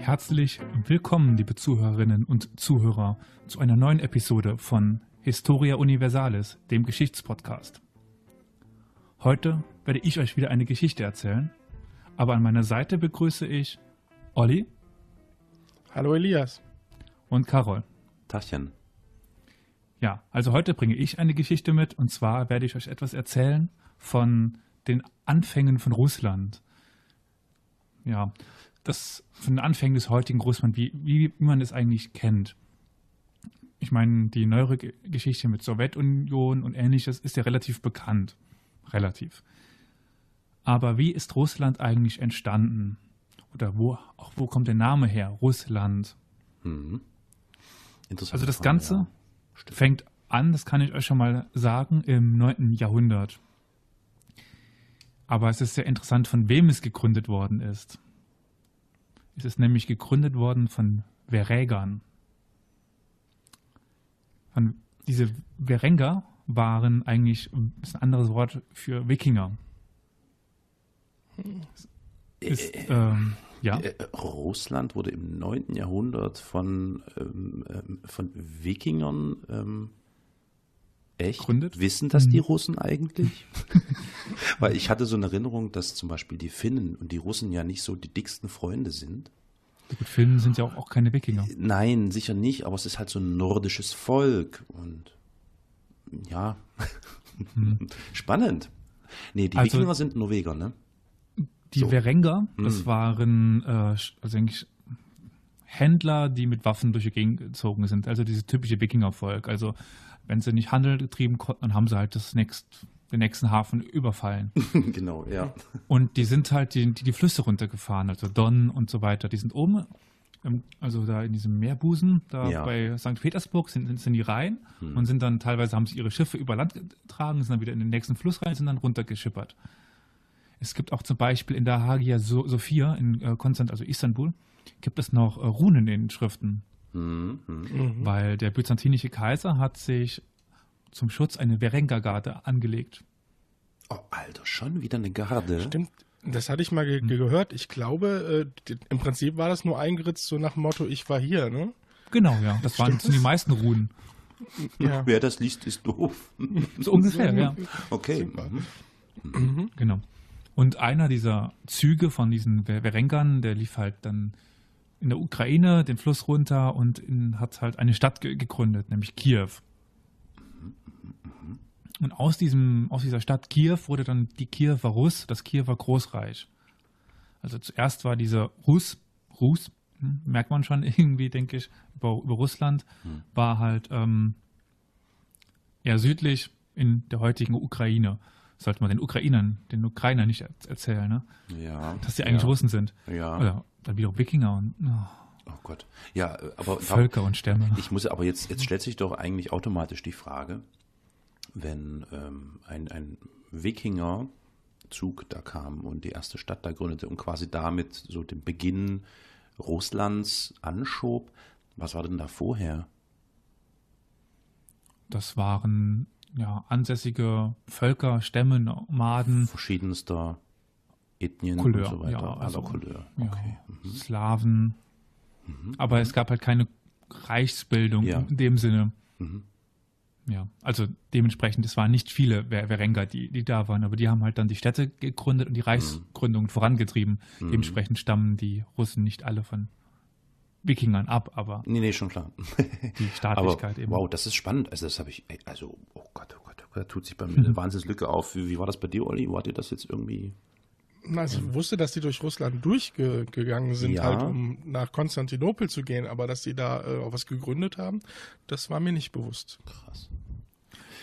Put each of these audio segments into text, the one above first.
Herzlich willkommen, liebe Zuhörerinnen und Zuhörer, zu einer neuen Episode von Historia Universalis, dem Geschichtspodcast. Heute werde ich euch wieder eine Geschichte erzählen, aber an meiner Seite begrüße ich Olli. Hallo Elias. Und Carol. Tachchen. Ja, also heute bringe ich eine Geschichte mit und zwar werde ich euch etwas erzählen von den Anfängen von Russland. Ja, das von den Anfängen des heutigen Russland, wie, wie man es eigentlich kennt. Ich meine, die neuere Geschichte mit Sowjetunion und ähnliches ist ja relativ bekannt. Relativ. Aber wie ist Russland eigentlich entstanden? Oder wo, auch wo kommt der Name her? Russland. Mhm. Also das Ganze ja. fängt an, das kann ich euch schon mal sagen, im 9. Jahrhundert. Aber es ist sehr interessant, von wem es gegründet worden ist. Es ist nämlich gegründet worden von Veregern. Von, diese Verenger waren eigentlich ist ein anderes Wort für Wikinger. Ist, äh, ähm, ja. Äh, Russland wurde im 9. Jahrhundert von, ähm, ähm, von Wikingern ähm, Echt? Gründet? Wissen das die mhm. Russen eigentlich? Weil ich hatte so eine Erinnerung, dass zum Beispiel die Finnen und die Russen ja nicht so die dicksten Freunde sind. Gut, Finnen sind ja auch, auch keine Wikinger. Nein, sicher nicht, aber es ist halt so ein nordisches Volk und ja, hm. spannend. Nee, die also, Wikinger sind Norweger, ne? Die so. Verenger, das hm. waren äh, also eigentlich Händler, die mit Waffen durch die Gegend gezogen sind. Also dieses typische Wikingervolk. Also wenn sie nicht Handel getrieben konnten, dann haben sie halt das nächst, den nächsten Hafen überfallen. genau, ja. Und die sind halt die, die, die Flüsse runtergefahren, also Don und so weiter. Die sind oben, also da in diesem Meerbusen, da ja. bei St. Petersburg sind, sind die rein hm. und sind dann teilweise haben sie ihre Schiffe über Land getragen, sind dann wieder in den nächsten Fluss rein, sind dann runtergeschippert. Es gibt auch zum Beispiel in der Hagia Sophia in äh, Konstantin, also Istanbul, gibt es noch äh, Runen in den Schriften. Mhm. Weil der byzantinische Kaiser hat sich zum Schutz eine Berengergarde angelegt. Oh, Alter, schon wieder eine Garde. Stimmt, das hatte ich mal ge mhm. gehört. Ich glaube, äh, im Prinzip war das nur eingeritzt, so nach dem Motto, ich war hier, ne? Genau, ja. Das waren das? die meisten Runen. Ja. Wer das liest, ist doof. So ungefähr, ja. Okay. Mhm. mhm. Genau. Und einer dieser Züge von diesen Verengern, der lief halt dann in der Ukraine den Fluss runter und in, hat halt eine Stadt ge gegründet, nämlich Kiew. Und aus, diesem, aus dieser Stadt Kiew wurde dann die Kiewer Russ, das Kiewer Großreich. Also zuerst war dieser Russ, Rus, hm, merkt man schon irgendwie, denke ich, über, über Russland, hm. war halt ähm, eher südlich in der heutigen Ukraine. Sollte man den Ukrainern, den Ukrainern nicht erzählen, ne? Ja. Dass sie eigentlich ja. Russen sind. Ja. Oder dann wieder Wikinger und. Oh. Oh Gott. Ja, aber. Völker und Stämme. Ich muss aber jetzt, jetzt stellt sich doch eigentlich automatisch die Frage, wenn ähm, ein, ein Wikingerzug da kam und die erste Stadt da gründete und quasi damit so den Beginn Russlands anschob, was war denn da vorher? Das waren ja ansässige Völker, Stämme, Nomaden. Verschiedenster Ethnien Couleur, und so weiter. Ja, also, Couleur. Okay. Ja, mhm. Slawen. Mhm. Aber es gab halt keine Reichsbildung ja. in dem Sinne. Mhm. Ja, also dementsprechend, es waren nicht viele Werenga, die, die da waren, aber die haben halt dann die Städte gegründet und die Reichsgründung mhm. vorangetrieben. Mhm. Dementsprechend stammen die Russen nicht alle von Wikingern ab, aber. Nee, nee, schon klar. Die Staatlichkeit aber, eben. Wow, das ist spannend. Also, das habe ich, also, oh Gott, oh Gott, oh Gott, da tut sich bei mir eine Wahnsinnslücke auf. Wie, wie war das bei dir, Olli? War dir das jetzt irgendwie also ich wusste, dass die durch Russland durchgegangen sind, ja. halt um nach Konstantinopel zu gehen, aber dass sie da äh, auch was gegründet haben, das war mir nicht bewusst. Krass.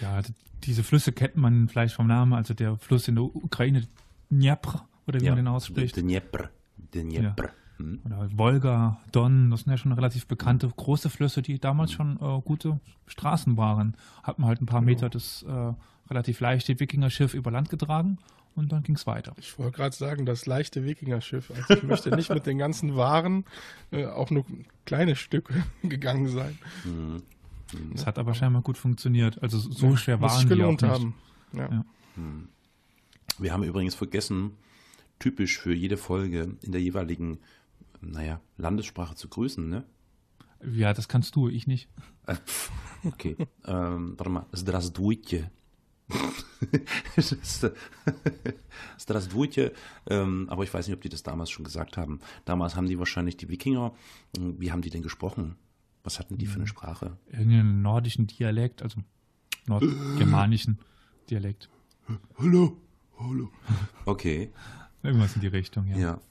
Ja, diese Flüsse kennt man vielleicht vom Namen, also der Fluss in der Ukraine, Dnepr, oder wie ja, man den ausspricht. Dnepr. Dnepr. Ja. Hm. Oder Wolga, Don, das sind ja schon relativ bekannte große Flüsse, die damals schon äh, gute Straßen waren. Hat man halt ein paar Meter das äh, relativ leichte Wikingerschiff über Land getragen und dann ging es weiter. Ich wollte gerade sagen, das leichte Wikingerschiff. Also ich möchte nicht mit den ganzen Waren äh, auch nur kleine Stücke gegangen sein. Mhm. Das hat aber scheinbar gut funktioniert. Also so ja, schwer waren die auch nicht. haben. Ja. Ja. Mhm. Wir haben übrigens vergessen, typisch für jede Folge in der jeweiligen naja, Landessprache zu grüßen, ne? Ja, das kannst du, ich nicht. okay, ähm, warte mal, Здравствуйте. Strasdwurje, ähm, aber ich weiß nicht, ob die das damals schon gesagt haben. Damals haben die wahrscheinlich die Wikinger, hm, wie haben die denn gesprochen? Was hatten die für eine hm. Sprache? Irgendeinen nordischen Dialekt, also nordgermanischen Dialekt. Hallo, hallo. Okay. Irgendwas in die Richtung, ja. Ja.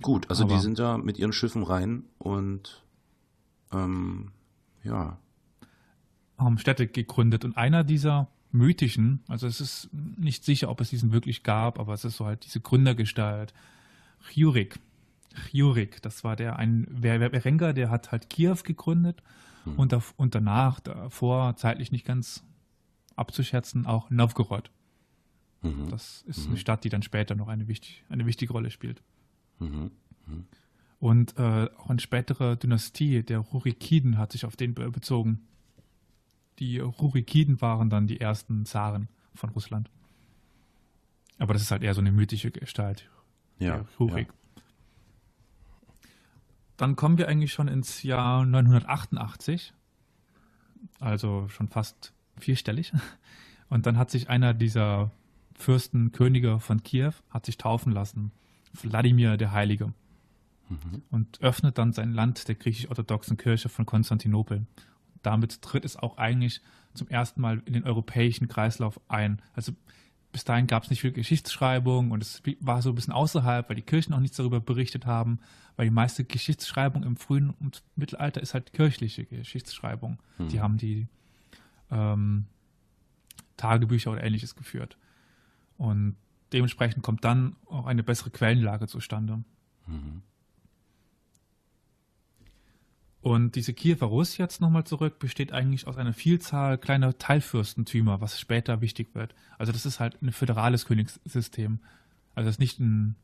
Gut, also aber die sind da mit ihren Schiffen rein und ähm, ja. Haben Städte gegründet und einer dieser mythischen, also es ist nicht sicher, ob es diesen wirklich gab, aber es ist so halt diese Gründergestalt. Jurik. Jurik, das war der ein Berengar, der hat halt Kiew gegründet mhm. und, da, und danach, davor, zeitlich nicht ganz abzuschätzen, auch Novgorod. Mhm. Das ist mhm. eine Stadt, die dann später noch eine, wichtig, eine wichtige Rolle spielt. Mhm. mhm. Und äh, auch eine spätere Dynastie der Rurikiden hat sich auf den bezogen die Rurikiden waren dann die ersten Zaren von Russland. Aber das ist halt eher so eine mythische Gestalt. Ja. Rurik. Ja. Dann kommen wir eigentlich schon ins Jahr 988, also schon fast vierstellig. Und dann hat sich einer dieser Fürsten, Könige von Kiew, hat sich taufen lassen. Wladimir der Heilige. Mhm. Und öffnet dann sein Land der griechisch-orthodoxen Kirche von Konstantinopel damit tritt es auch eigentlich zum ersten Mal in den europäischen Kreislauf ein. Also bis dahin gab es nicht viel Geschichtsschreibung und es war so ein bisschen außerhalb, weil die Kirchen auch nichts darüber berichtet haben, weil die meiste Geschichtsschreibung im frühen und Mittelalter ist halt kirchliche Geschichtsschreibung. Hm. Die haben die ähm, Tagebücher oder ähnliches geführt. Und dementsprechend kommt dann auch eine bessere Quellenlage zustande. Mhm. Und diese Kiewer Russ jetzt nochmal zurück besteht eigentlich aus einer Vielzahl kleiner Teilfürstentümer, was später wichtig wird. Also das ist halt ein föderales Königssystem. Also es ist nicht ein,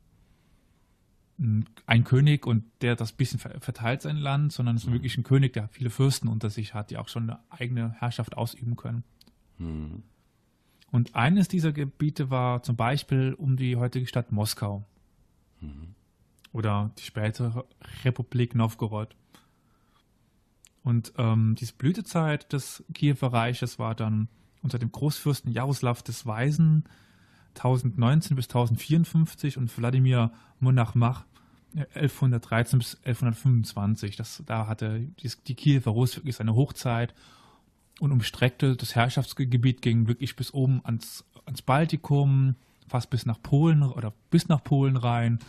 ein, ein, König und der das bisschen verteilt sein Land, sondern es ist mhm. wirklich ein König, der viele Fürsten unter sich hat, die auch schon eine eigene Herrschaft ausüben können. Mhm. Und eines dieser Gebiete war zum Beispiel um die heutige Stadt Moskau. Mhm. Oder die spätere Republik Novgorod. Und ähm, diese Blütezeit des Kiewer Reiches war dann unter dem Großfürsten Jaroslav des Weisen 1019 bis 1054 und Wladimir Monarchmach 1113 bis 1125. Das, da hatte die, die Kiewer Rus wirklich seine Hochzeit und umstreckte das Herrschaftsgebiet ging wirklich bis oben ans, ans Baltikum, fast bis nach Polen oder bis nach Polen rein,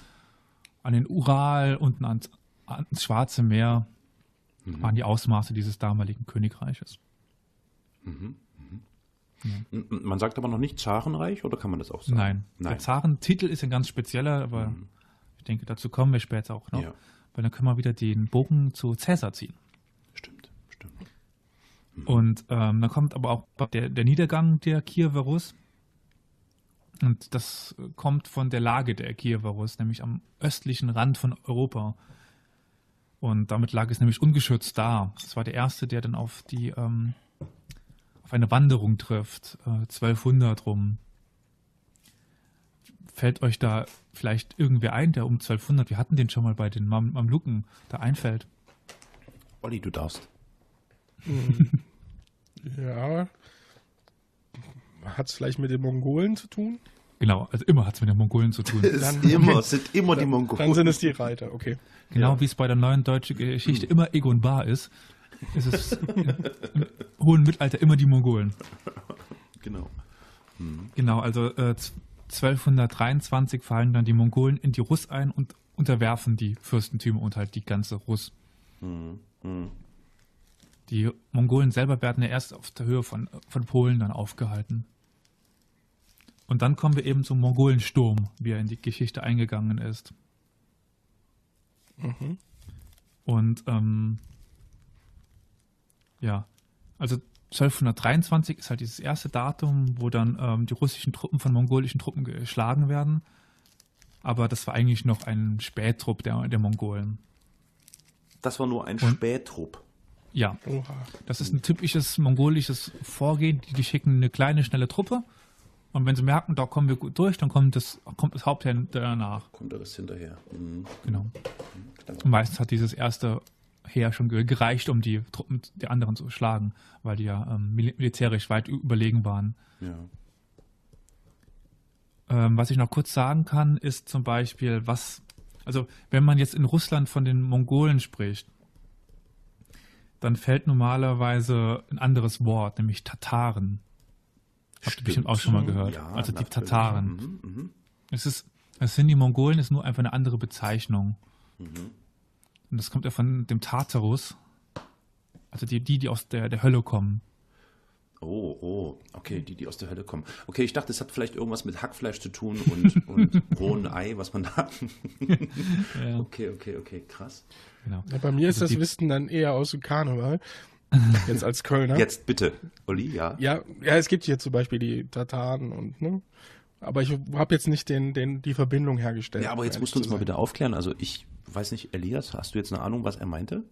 an den Ural, unten ans, ans Schwarze Meer mhm. waren die Ausmaße dieses damaligen Königreiches. Mhm. Mhm. Ja. Man sagt aber noch nicht Zarenreich oder kann man das auch sagen? Nein. Nein. Der Zarentitel ist ein ganz spezieller, aber mhm. ich denke, dazu kommen wir später auch noch. Ja. Weil dann können wir wieder den Bogen zu Cäsar ziehen. Stimmt, stimmt. Mhm. Und ähm, dann kommt aber auch der, der Niedergang der Kiewer Rus. Und das kommt von der Lage der Kiewer Rus, nämlich am östlichen Rand von Europa. Und damit lag es nämlich ungeschützt da. Das war der erste, der dann auf die ähm, auf eine Wanderung trifft, äh, 1200 rum. Fällt euch da vielleicht irgendwer ein, der um 1200, wir hatten den schon mal bei den Mam Mamluken, da einfällt? Olli, du darfst. Hm. ja. Hat es vielleicht mit den Mongolen zu tun? Genau, also immer hat es mit den Mongolen zu tun. Dann, immer, es sind immer die Mongolen. Dann sind es die Reiter, okay. Genau ja. wie es bei der neuen deutschen Geschichte hm. immer Egon Bar ist, ist es im hohen Mittelalter immer die Mongolen. Genau. Hm. Genau, also äh, 1223 fallen dann die Mongolen in die Russ ein und unterwerfen die Fürstentümer und halt die ganze Russ. Hm. hm. Die Mongolen selber werden ja erst auf der Höhe von, von Polen dann aufgehalten. Und dann kommen wir eben zum Mongolensturm, wie er in die Geschichte eingegangen ist. Mhm. Und ähm, ja, also 1223 ist halt dieses erste Datum, wo dann ähm, die russischen Truppen von mongolischen Truppen geschlagen werden. Aber das war eigentlich noch ein Spättrupp der, der Mongolen. Das war nur ein Und, Spättrupp. Ja. Oha. Das ist ein typisches mongolisches Vorgehen. Die, die schicken eine kleine, schnelle Truppe Und wenn sie merken, da kommen wir gut durch, dann kommt das, kommt das Hauptheer danach. Kommt der Rest hinterher. Mhm. Genau. Mhm, und meistens hat dieses erste Heer schon gereicht, um die Truppen der anderen zu schlagen, weil die ja ähm, militärisch weit überlegen waren. Ja. Ähm, was ich noch kurz sagen kann, ist zum Beispiel, was, also wenn man jetzt in Russland von den Mongolen spricht, dann fällt normalerweise ein anderes Wort, nämlich Tataren. Habt ihr bestimmt auch schon mal gehört. Ja, also die Tataren. Mhm, mh. Es ist, es sind die Mongolen, ist nur einfach eine andere Bezeichnung. Mhm. Und das kommt ja von dem Tartarus. Also die, die, die aus der, der Hölle kommen. Oh, oh, okay, die, die aus der Hölle kommen. Okay, ich dachte, es hat vielleicht irgendwas mit Hackfleisch zu tun und, und rohen Ei, was man da. ja. Okay, okay, okay, krass. Genau. Ja, bei mir also ist das Wissen dann eher aus dem Karneval. Jetzt als Kölner. Jetzt bitte, Olli, ja. Ja, ja, es gibt hier zum Beispiel die Tataren und, ne? Aber ich habe jetzt nicht den, den, die Verbindung hergestellt. Ja, aber jetzt musst du uns mal bitte aufklären. Also ich weiß nicht, Elias, hast du jetzt eine Ahnung, was er meinte?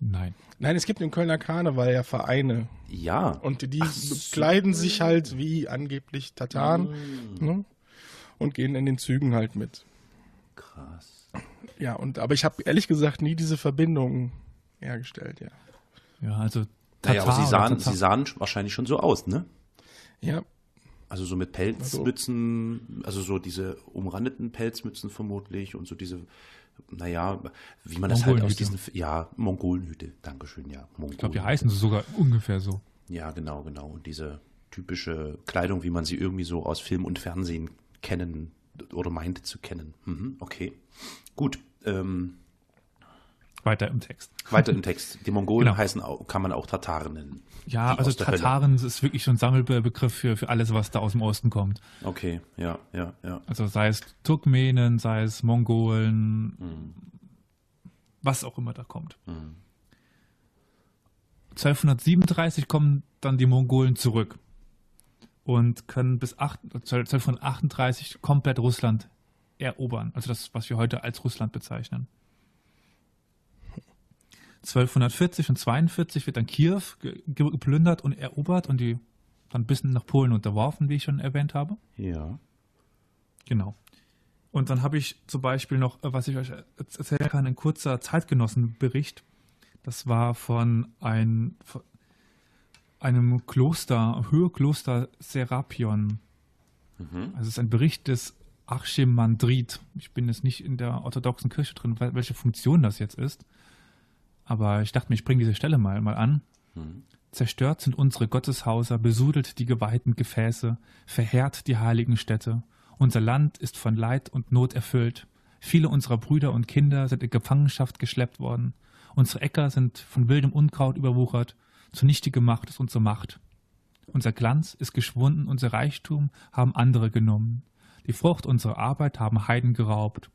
Nein. Nein, es gibt im Kölner Karneval ja Vereine. Ja. Und die so. kleiden sich halt wie angeblich Tataren mm. ne? und gehen in den Zügen halt mit. Krass. Ja, und aber ich habe ehrlich gesagt nie diese Verbindung hergestellt, ja. Ja, also Tatar naja, aber sie sahen, sie sahen wahrscheinlich schon so aus, ne? Ja. Also so mit Pelzmützen, also, also so diese umrandeten Pelzmützen vermutlich und so diese naja, wie man das halt aus diesen, ja, Mongolenhüte, Dankeschön, ja. Mongolen ich glaube, die heißen sie sogar ungefähr so. Ja, genau, genau. Und diese typische Kleidung, wie man sie irgendwie so aus Film und Fernsehen kennen oder meint zu kennen. Mhm, okay, gut. Ähm, weiter im Text. Weiter im Text. Die Mongolen genau. heißen auch, kann man auch Tataren nennen. Ja, also Tataren Hölle. ist wirklich schon ein Sammelbegriff für, für alles, was da aus dem Osten kommt. Okay, ja, ja, ja. Also sei es Turkmenen, sei es Mongolen, mhm. was auch immer da kommt. Mhm. 1237 kommen dann die Mongolen zurück und können bis 8, 1238 komplett Russland erobern. Also das, was wir heute als Russland bezeichnen. 1240 und 42 wird dann Kiew geplündert und erobert und die dann bis nach Polen unterworfen, wie ich schon erwähnt habe. Ja. Genau. Und dann habe ich zum Beispiel noch, äh, was ich euch erzählen kann, ein kurzer Zeitgenossenbericht. Das war von, ein, von einem Kloster, Höhekloster Serapion. Mhm. Also es ist ein Bericht des Archimandrit. Ich bin jetzt nicht in der orthodoxen Kirche drin, welche Funktion das jetzt ist. Aber ich dachte mir, ich bringe diese Stelle mal, mal an. Hm. Zerstört sind unsere Gotteshauser, besudelt die geweihten Gefäße, verheert die heiligen Städte. Unser Land ist von Leid und Not erfüllt. Viele unserer Brüder und Kinder sind in Gefangenschaft geschleppt worden. Unsere Äcker sind von wildem Unkraut überwuchert. Zunichte gemacht ist unsere Macht. Unser Glanz ist geschwunden, unser Reichtum haben andere genommen. Die Frucht unserer Arbeit haben Heiden geraubt.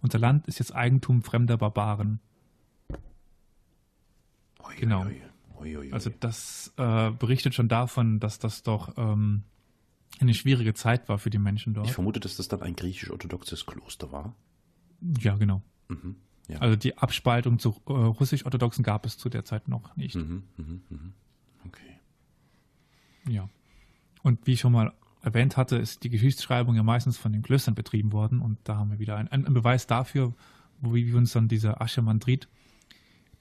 Unser Land ist jetzt Eigentum fremder Barbaren. Genau. Also das äh, berichtet schon davon, dass das doch ähm, eine schwierige Zeit war für die Menschen dort. Ich vermute, dass das dann ein griechisch-orthodoxes Kloster war. Ja, genau. Mhm, ja. Also die Abspaltung zu äh, russisch-orthodoxen gab es zu der Zeit noch nicht. Mhm, mh, mh. Okay. Ja. Und wie ich schon mal erwähnt hatte, ist die Geschichtsschreibung ja meistens von den Klöstern betrieben worden. Und da haben wir wieder einen, einen Beweis dafür, wie uns dann dieser Aschemandrit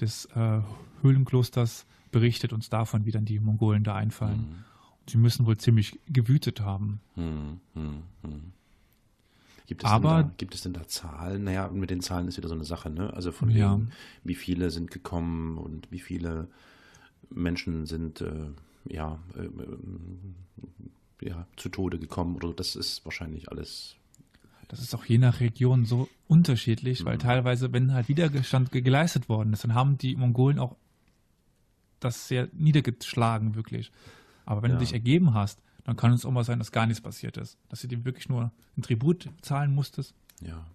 des äh, Höhlenklosters berichtet uns davon, wie dann die Mongolen da einfallen. Mhm. sie müssen wohl ziemlich gewütet haben. Mhm. Mhm. Gibt es, Aber, da, gibt es denn da Zahlen? Naja, mit den Zahlen ist wieder so eine Sache, ne? Also von ja. wegen, wie viele sind gekommen und wie viele Menschen sind äh, ja, äh, äh, ja zu Tode gekommen oder das ist wahrscheinlich alles das ist auch je nach Region so unterschiedlich, mhm. weil teilweise, wenn halt Widerstand geleistet worden ist, dann haben die Mongolen auch das sehr niedergeschlagen, wirklich. Aber wenn ja. du dich ergeben hast, dann kann es auch mal sein, dass gar nichts passiert ist. Dass du dem wirklich nur ein Tribut zahlen musstest. Ja.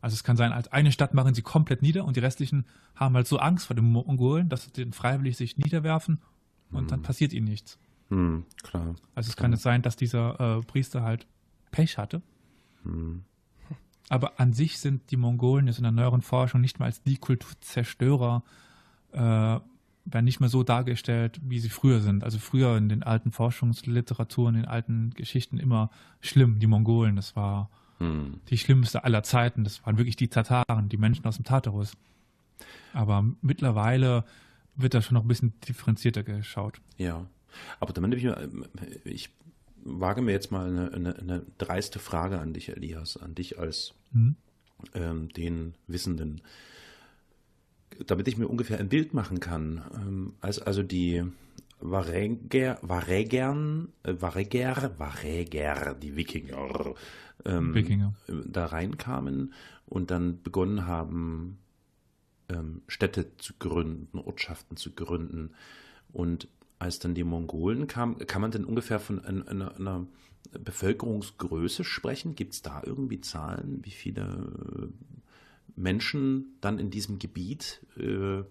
Also es kann sein, als eine Stadt machen sie komplett nieder und die restlichen haben halt so Angst vor den Mongolen, dass sie freiwillig sich niederwerfen und mhm. dann passiert ihnen nichts. Mhm, klar. Also es klar. kann jetzt sein, dass dieser äh, Priester halt Pech hatte hm. Aber an sich sind die Mongolen jetzt in der neueren Forschung nicht mal als die Kulturzerstörer äh, werden nicht mehr so dargestellt, wie sie früher sind. Also früher in den alten Forschungsliteraturen, in den alten Geschichten immer schlimm, die Mongolen, das war hm. die schlimmste aller Zeiten. Das waren wirklich die Tataren, die Menschen aus dem Tartarus. Aber mittlerweile wird da schon noch ein bisschen differenzierter geschaut. Ja, aber damit ich, ich wage mir jetzt mal eine, eine, eine, dreiste Frage an dich, Elias, an dich als hm. ähm, den Wissenden damit ich mir ungefähr ein Bild machen kann, ähm, als also die Vareger, Varegern, äh, Vareger, Vareger, die Wikinger, ähm, Wikinger, da reinkamen und dann begonnen haben, ähm, Städte zu gründen, Ortschaften zu gründen. Und als dann die Mongolen kamen, kann man denn ungefähr von einer, einer, Bevölkerungsgröße sprechen? Gibt es da irgendwie Zahlen, wie viele Menschen dann in diesem Gebiet äh,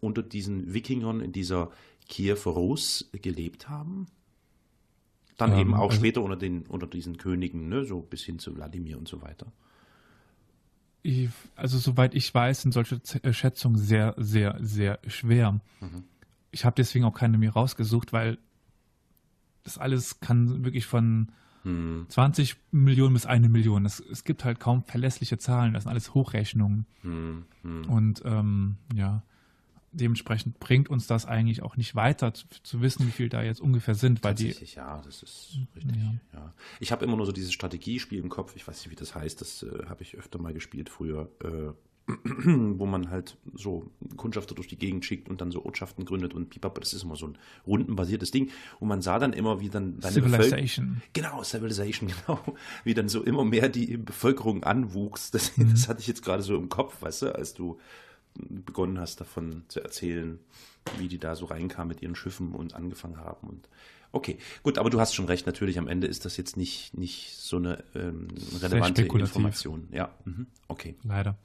unter diesen Wikingern in dieser Kiewer Rus gelebt haben. Dann ähm, eben auch also, später unter, den, unter diesen Königen, ne, so bis hin zu Wladimir und so weiter. Ich, also soweit ich weiß, sind solche äh, Schätzungen sehr, sehr, sehr schwer. Mhm. Ich habe deswegen auch keine mir rausgesucht, weil das alles kann wirklich von hm. 20 Millionen bis eine Million. Das, es gibt halt kaum verlässliche Zahlen. Das sind alles Hochrechnungen. Hm. Hm. Und ähm, ja, dementsprechend bringt uns das eigentlich auch nicht weiter zu, zu, wissen, wie viel da jetzt ungefähr sind. Weil die, ja, das ist richtig. Ja. ja. Ich habe immer nur so dieses Strategiespiel im Kopf. Ich weiß nicht, wie das heißt. Das äh, habe ich öfter mal gespielt früher. Äh, wo man halt so Kundschafter durch die Gegend schickt und dann so Ortschaften gründet und pipapo, das ist immer so ein rundenbasiertes Ding. Und man sah dann immer, wie dann Civilization. Genau, Civilization, genau. Wie dann so immer mehr die Bevölkerung anwuchs. Das, mhm. das hatte ich jetzt gerade so im Kopf, weißt du, als du begonnen hast, davon zu erzählen, wie die da so reinkamen mit ihren Schiffen und angefangen haben. Und okay, gut, aber du hast schon recht, natürlich am Ende ist das jetzt nicht, nicht so eine ähm, relevante Information. Ja, mhm. okay. Leider.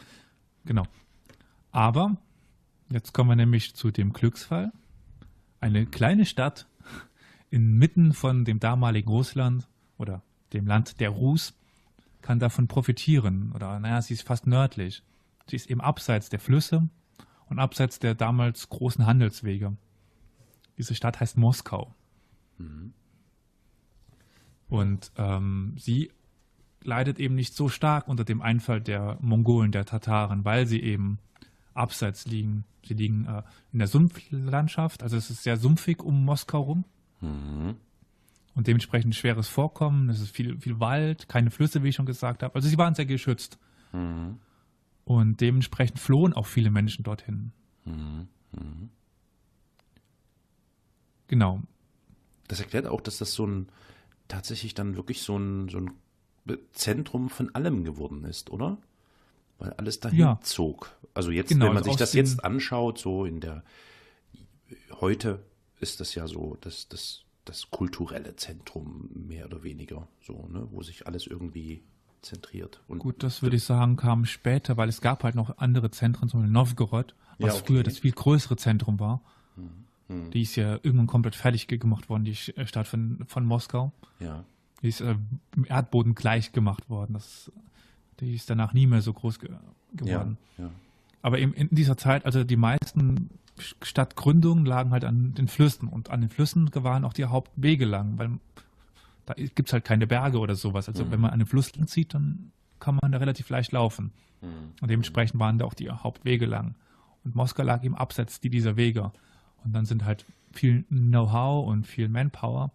Genau. Aber jetzt kommen wir nämlich zu dem Glücksfall. Eine kleine Stadt inmitten von dem damaligen Russland oder dem Land der Rus kann davon profitieren. Oder naja, sie ist fast nördlich. Sie ist eben abseits der Flüsse und abseits der damals großen Handelswege. Diese Stadt heißt Moskau. Mhm. Und ähm, sie leidet eben nicht so stark unter dem Einfall der Mongolen, der Tataren, weil sie eben abseits liegen. Sie liegen äh, in der Sumpflandschaft, also es ist sehr sumpfig um Moskau rum. Mhm. Und dementsprechend schweres Vorkommen, es ist viel, viel Wald, keine Flüsse, wie ich schon gesagt habe. Also sie waren sehr geschützt. Mhm. Und dementsprechend flohen auch viele Menschen dorthin. Mhm. mhm. Genau. Das erklärt auch, dass das so ein tatsächlich dann wirklich so ein, so ein Zentrum von allem geworden ist, oder? Weil alles dahin ja. zog. Also jetzt, genau, wenn man also sich das jetzt anschaut, so in der heute ist das ja so, dass das, das kulturelle Zentrum mehr oder weniger, so, ne, wo sich alles irgendwie zentriert. Und Gut, das würde ich sagen, kam später, weil es gab halt noch andere Zentren, zum Beispiel Novgorod, was ja, okay. früher das viel größere Zentrum war. Hm, hm. Die ist ja irgendwann komplett fertig gemacht worden, die Stadt von, von Moskau. Ja. Die ist äh, im Erdboden gleich gemacht worden. Das, die ist danach nie mehr so groß ge geworden. Ja, ja. Aber eben in dieser Zeit, also die meisten Stadtgründungen lagen halt an den Flüssen und an den Flüssen waren auch die Hauptwege lang, weil da gibt es halt keine Berge oder sowas. Also mhm. wenn man an den Fluss zieht, dann kann man da relativ leicht laufen. Mhm. Und dementsprechend waren da auch die Hauptwege lang. Und Moskau lag eben abseits dieser Wege. Und dann sind halt viel Know-how und viel Manpower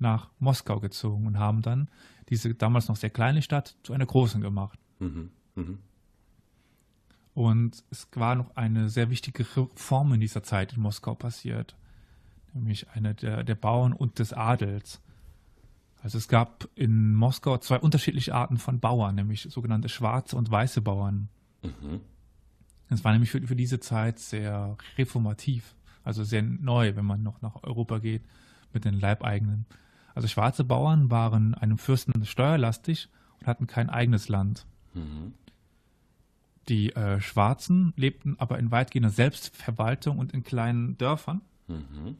nach Moskau gezogen und haben dann diese damals noch sehr kleine Stadt zu einer großen gemacht. Mhm. Mhm. Und es war noch eine sehr wichtige Reform in dieser Zeit in Moskau passiert, nämlich eine der, der Bauern und des Adels. Also es gab in Moskau zwei unterschiedliche Arten von Bauern, nämlich sogenannte schwarze und weiße Bauern. Mhm. Das war nämlich für, für diese Zeit sehr reformativ, also sehr neu, wenn man noch nach Europa geht mit den Leibeigenen. Also schwarze Bauern waren einem Fürsten steuerlastig und hatten kein eigenes Land. Mhm. Die äh, Schwarzen lebten aber in weitgehender Selbstverwaltung und in kleinen Dörfern. Mhm.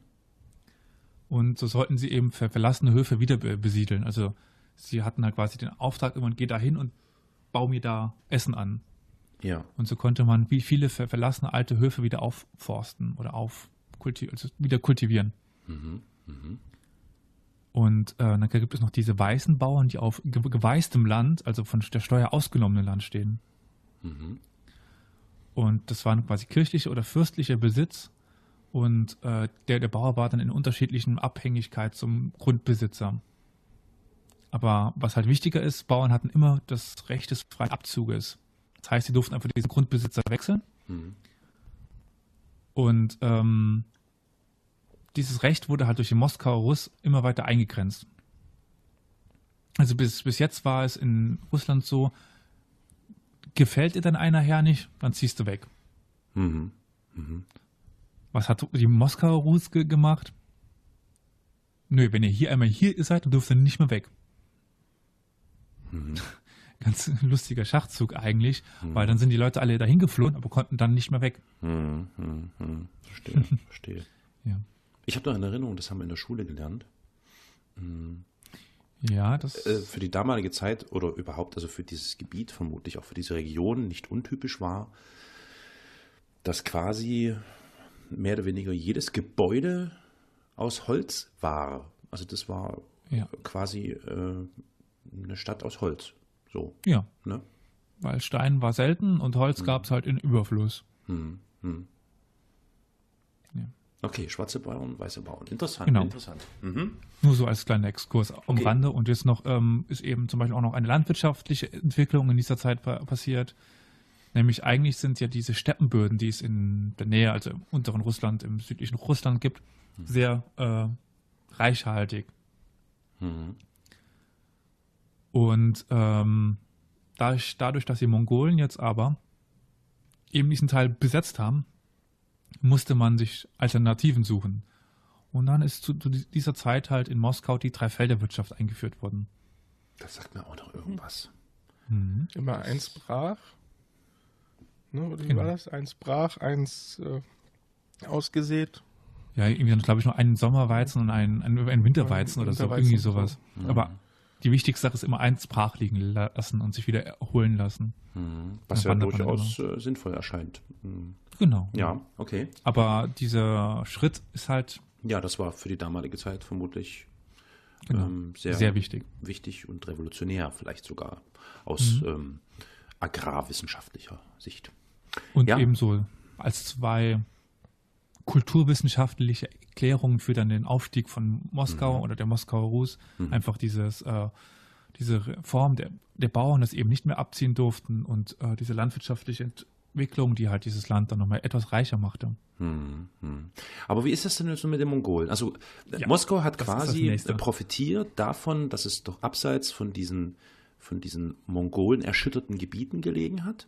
Und so sollten sie eben ver verlassene Höfe wieder besiedeln. Also sie hatten halt quasi den Auftrag immer, geh da hin und bau mir da Essen an. Ja. Und so konnte man wie viele verlassene alte Höfe wieder aufforsten oder aufkulti also wieder kultivieren. Mhm. Mhm. Und äh, dann gibt es noch diese weißen Bauern, die auf geweißtem Land, also von der Steuer ausgenommenen Land stehen. Mhm. Und das waren quasi kirchlicher oder fürstlicher Besitz. Und äh, der, der Bauer war dann in unterschiedlichen Abhängigkeit zum Grundbesitzer. Aber was halt wichtiger ist, Bauern hatten immer das Recht des freien Abzuges. Das heißt, sie durften einfach diesen Grundbesitzer wechseln. Mhm. Und ähm, dieses Recht wurde halt durch den Moskauer Russ immer weiter eingegrenzt. Also bis, bis jetzt war es in Russland so, gefällt dir dann einer her nicht, dann ziehst du weg. Mhm. Mhm. Was hat die Moskauer Russ ge gemacht? Nö, wenn ihr hier einmal hier seid, dann dürft ihr nicht mehr weg. Mhm. Ganz lustiger Schachzug eigentlich, mhm. weil dann sind die Leute alle dahin geflohen, aber konnten dann nicht mehr weg. Mhm. mhm. Verstehe, verstehe. ja. Ich habe noch eine Erinnerung, das haben wir in der Schule gelernt. Mhm. Ja, das. Äh, für die damalige Zeit oder überhaupt, also für dieses Gebiet, vermutlich auch für diese Region, nicht untypisch war, dass quasi mehr oder weniger jedes Gebäude aus Holz war. Also das war ja. quasi äh, eine Stadt aus Holz. So. Ja. Ne? Weil Stein war selten und Holz hm. gab es halt in Überfluss. Hm. Hm. Okay, schwarze Bauern, weiße Bauern. Interessant, genau. interessant. Mhm. Nur so als kleiner Exkurs am okay. Rande. Und jetzt noch ähm, ist eben zum Beispiel auch noch eine landwirtschaftliche Entwicklung in dieser Zeit passiert. Nämlich eigentlich sind ja diese Steppenböden, die es in der Nähe, also im unteren Russland, im südlichen Russland gibt, mhm. sehr äh, reichhaltig. Mhm. Und ähm, dadurch, dadurch, dass die Mongolen jetzt aber eben diesen Teil besetzt haben, musste man sich Alternativen suchen. Und dann ist zu, zu dieser Zeit halt in Moskau die Dreifelderwirtschaft eingeführt worden. Das sagt mir auch noch irgendwas. Mhm. Immer eins brach. Ne, oder wie genau. war das? Eins brach, eins äh, ausgesät. Ja, irgendwie dann glaube ich noch einen Sommerweizen und einen, einen, einen Winterweizen oder so, irgendwie sowas. So. Mhm. Aber die wichtigste Sache ist immer eins brach liegen lassen und sich wieder erholen lassen. Mhm. Was ja durchaus äh, sinnvoll erscheint. Mhm. Genau. Ja, okay. Aber dieser Schritt ist halt. Ja, das war für die damalige Zeit vermutlich genau. ähm, sehr, sehr wichtig. Wichtig und revolutionär, vielleicht sogar aus mhm. ähm, agrarwissenschaftlicher Sicht. Und ja. ebenso als zwei kulturwissenschaftliche Erklärungen für dann den Aufstieg von Moskau mhm. oder der Moskauer Rus. Mhm. Einfach dieses, äh, diese Form der, der Bauern, das eben nicht mehr abziehen durften und äh, diese landwirtschaftliche Entwicklung, die halt dieses Land dann nochmal etwas reicher machte. Mhm. Aber wie ist das denn so mit den Mongolen? Also ja, Moskau hat quasi profitiert davon, dass es doch abseits von diesen, von diesen Mongolen erschütterten Gebieten gelegen hat?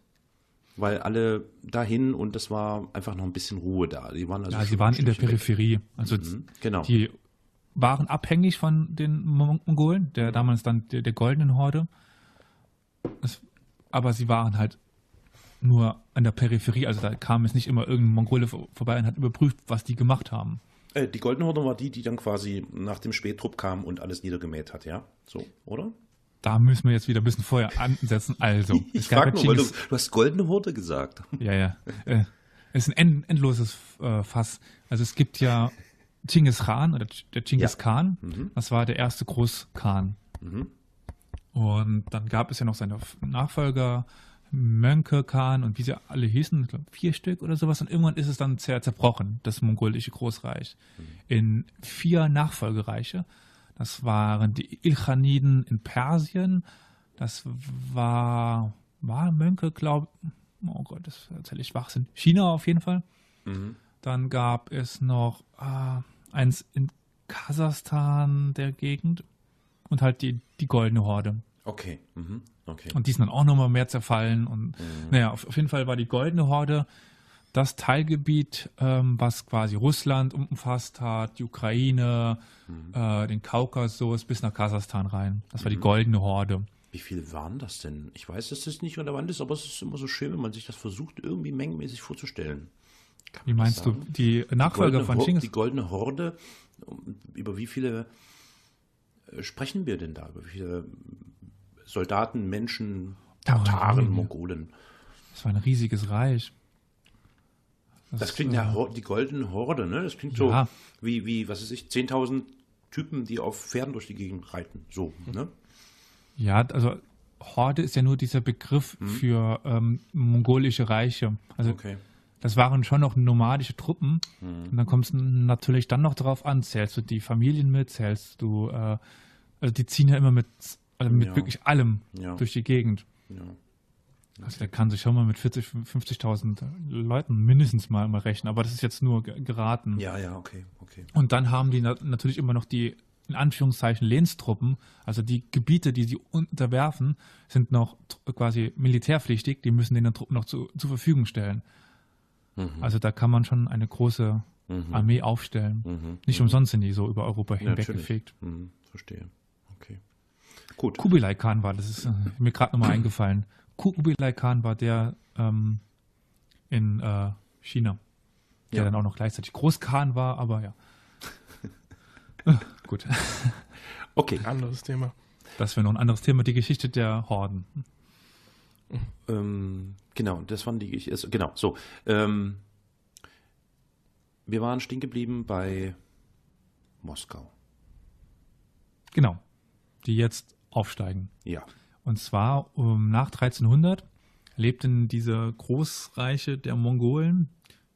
Weil alle dahin und es war einfach noch ein bisschen Ruhe da. Die waren also ja, sie waren in der Peripherie. Also mhm, genau. die waren abhängig von den Mongolen, der damals dann der, der goldenen Horde. Es, aber sie waren halt nur an der Peripherie, also da kam es nicht immer irgendein Mongole vorbei und hat überprüft, was die gemacht haben. Äh, die Goldene Horde war die, die dann quasi nach dem Spähtrupp kam und alles niedergemäht hat, ja? So, oder? Da müssen wir jetzt wieder ein bisschen vorher ansetzen. Also, ich frage nur, weil du, du, hast goldene Worte gesagt. Ja, ja. Äh, es ist ein endloses äh, Fass. Also es gibt ja Genghis Khan oder der Genghis ja. Khan. Mhm. Das war der erste Großkhan. Mhm. Und dann gab es ja noch seine Nachfolger, Mönke Khan und wie sie alle hießen, ich glaube vier Stück oder sowas. Und irgendwann ist es dann zerbrochen, das mongolische Großreich, mhm. in vier Nachfolgereiche. Das waren die Ilchaniden in Persien. Das war, war Mönke, glaube Oh Gott, das erzähle ich Schwachsinn. China auf jeden Fall. Mhm. Dann gab es noch äh, eins in Kasachstan der Gegend und halt die, die Goldene Horde. Okay. Mhm. okay. Und die sind dann auch nochmal mehr zerfallen. Und mhm. naja, auf, auf, jeden Fall war die Goldene Horde das Teilgebiet, ähm, was quasi Russland umfasst hat, die Ukraine, mhm. äh, den Kaukasus bis nach Kasachstan rein. Das war mhm. die goldene Horde. Wie viele waren das denn? Ich weiß, dass das nicht relevant ist, aber es ist immer so schön, wenn man sich das versucht, irgendwie mengenmäßig vorzustellen. Wie meinst du? Die Nachfolger die von Chingis? Die goldene Horde, über wie viele äh, sprechen wir denn da? Über wie viele Soldaten, Menschen, Tataren, Mongolen? Das war ein riesiges Reich. Das, das klingt ja äh, die goldene Horde, ne? Das klingt so ja. wie, wie, was weiß ich, 10.000 Typen, die auf Pferden durch die Gegend reiten. So, ne? Ja, also Horde ist ja nur dieser Begriff hm. für ähm, mongolische Reiche. Also okay. das waren schon noch nomadische Truppen. Hm. Und dann kommt es natürlich dann noch darauf an, zählst du die Familien mit, zählst du, äh, also die ziehen ja immer mit, also mit ja. wirklich allem ja. durch die Gegend. Ja. Also der kann sich schon mal mit 40, 50.000 Leuten mindestens mal, mal rechnen, aber das ist jetzt nur geraten. Ja, ja, okay, okay. Und dann haben die na natürlich immer noch die, in Anführungszeichen, Lehnstruppen, also die Gebiete, die sie unterwerfen, sind noch quasi militärpflichtig, die müssen den Truppen noch zu, zur Verfügung stellen. Mhm. Also da kann man schon eine große mhm. Armee aufstellen. Mhm. Nicht mhm. umsonst sind die so über Europa hinweggefegt. Mhm. Verstehe. Okay. Gut. Kubilai Khan war, das ist äh, mir gerade nochmal eingefallen. Kubilai Khan war der ähm, in äh, China, der ja. dann auch noch gleichzeitig Großkhan war, aber ja. Gut. Okay. Anderes Thema. Das wäre noch ein anderes Thema, die Geschichte der Horden. Ähm, genau, das waren die Geschichte. Genau, so. Ähm, wir waren stehen geblieben bei Moskau. Genau. Die jetzt aufsteigen. Ja. Und zwar um, nach 1300 lebten diese Großreiche der Mongolen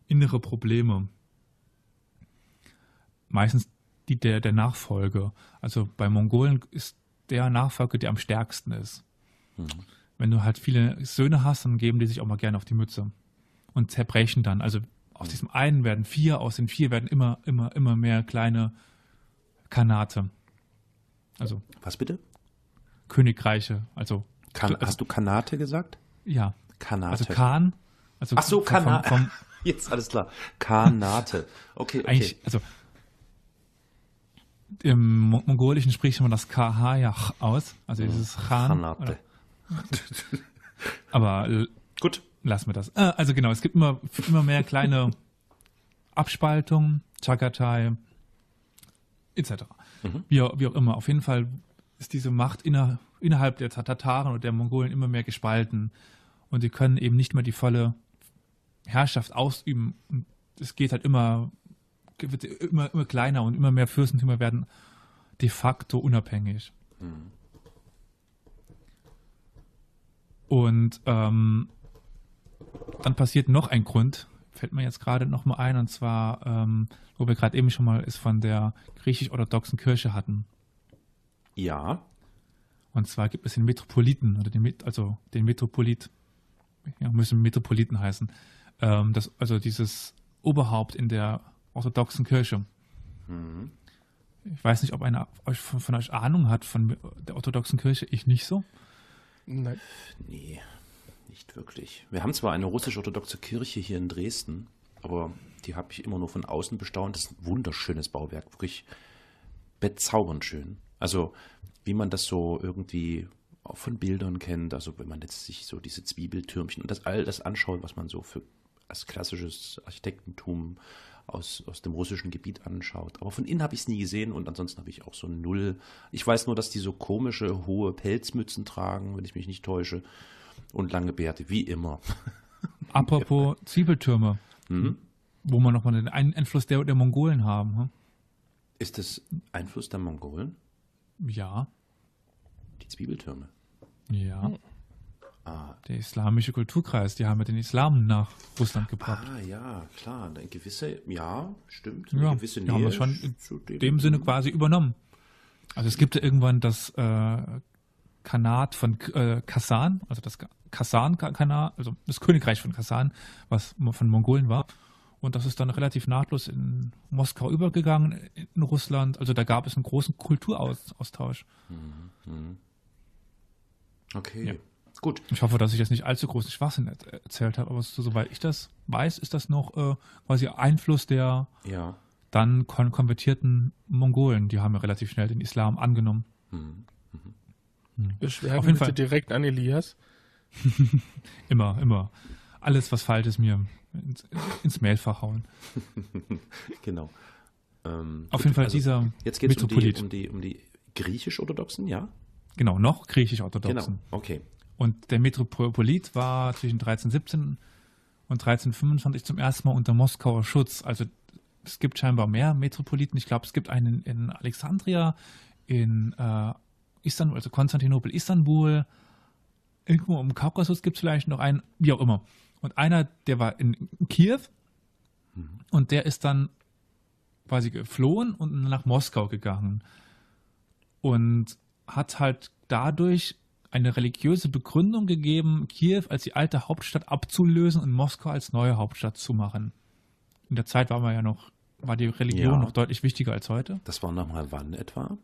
innere Probleme. Meistens die der, der Nachfolge. Also bei Mongolen ist der Nachfolger, der am stärksten ist. Mhm. Wenn du halt viele Söhne hast, dann geben die sich auch mal gerne auf die Mütze und zerbrechen dann. Also aus mhm. diesem einen werden vier, aus den vier werden immer, immer, immer mehr kleine Kanate. Also. Was bitte? Königreiche. Also, kan also hast du Kanate gesagt? Ja. Kanate. Also Khan. Also Ach so, Kanate. Jetzt alles klar. Kanate. Okay, okay. Eigentlich, also im Mongolischen spricht man das KH ja aus, also dieses Khan. Kanate. Aber gut, lassen wir das. Äh, also genau, es gibt immer, immer mehr kleine Abspaltungen, Chagatai, etc. Mhm. Wie, wie, auch immer. Auf jeden Fall ist diese Macht inner, innerhalb der Tataren und der Mongolen immer mehr gespalten. Und sie können eben nicht mehr die volle Herrschaft ausüben. Und es geht halt immer, wird immer, immer kleiner und immer mehr Fürstentümer werden de facto unabhängig. Mhm. Und ähm, dann passiert noch ein Grund, fällt mir jetzt gerade noch mal ein, und zwar, ähm, wo wir gerade eben schon mal es von der griechisch-orthodoxen Kirche hatten. Ja. Und zwar gibt es den Metropoliten oder den, also den Metropolit, ja, müssen Metropoliten heißen. Ähm, das, also dieses Oberhaupt in der orthodoxen Kirche. Mhm. Ich weiß nicht, ob einer euch von, von, euch Ahnung hat von der orthodoxen Kirche. Ich nicht so. Nein. Nee, nicht wirklich. Wir haben zwar eine russisch-orthodoxe Kirche hier in Dresden, aber die habe ich immer nur von außen bestaunt. Das ist ein wunderschönes Bauwerk, wirklich bezaubernd schön. Also wie man das so irgendwie auch von Bildern kennt, also wenn man jetzt sich so diese Zwiebeltürmchen und das all das anschaut, was man so für als klassisches Architektentum aus, aus dem russischen Gebiet anschaut. Aber von innen habe ich es nie gesehen und ansonsten habe ich auch so null. Ich weiß nur, dass die so komische, hohe Pelzmützen tragen, wenn ich mich nicht täusche. Und lange Bärte, wie immer. Apropos Zwiebeltürme, mhm. wo wir nochmal den Einfluss der, der Mongolen haben. Hm? Ist das Einfluss der Mongolen? Ja. Die Zwiebeltürme. Ja. Hm. Ah. Der islamische Kulturkreis, die haben ja den Islam nach Russland gebracht. Ah, ja, klar. Eine gewisse, ja, stimmt. Eine ja, gewisse Nähe die haben das schon in dem Sinne quasi übernommen. Also es gibt ja irgendwann das äh, Khanat von äh, Kasan, also das Kasan-Khanat, also das Königreich von Kasan, was von Mongolen war. Und das ist dann relativ nahtlos in Moskau übergegangen, in Russland. Also da gab es einen großen Kulturaustausch. Mhm. mhm. Okay, ja. gut. Ich hoffe, dass ich jetzt nicht allzu großen Schwachsinn erzählt habe, aber so, soweit ich das weiß, ist das noch äh, quasi Einfluss der ja. dann kon konvertierten Mongolen. Die haben ja relativ schnell den Islam angenommen. Mhm. Mhm. Beschwerden Auf jeden Fall direkt an Elias. immer, immer. Alles, was falsch ist, mir ins, ins Mailfach hauen. genau. Ähm, Auf jeden Fall also dieser Jetzt geht es um die, um die, um die griechisch-orthodoxen, ja? Genau, noch griechisch-orthodoxen. Genau, okay. Und der Metropolit war zwischen 1317 und 1325 zum ersten Mal unter Moskauer Schutz. Also es gibt scheinbar mehr Metropoliten. Ich glaube, es gibt einen in Alexandria, in äh, Istanbul, also Konstantinopel, Istanbul. Irgendwo im Kaukasus gibt es vielleicht noch einen, wie auch immer. Und einer, der war in Kiew mhm. und der ist dann quasi geflohen und nach Moskau gegangen. Und hat halt dadurch eine religiöse Begründung gegeben, Kiew als die alte Hauptstadt abzulösen und Moskau als neue Hauptstadt zu machen. In der Zeit war man ja noch, war die Religion ja. noch deutlich wichtiger als heute. Das war nochmal wann etwa?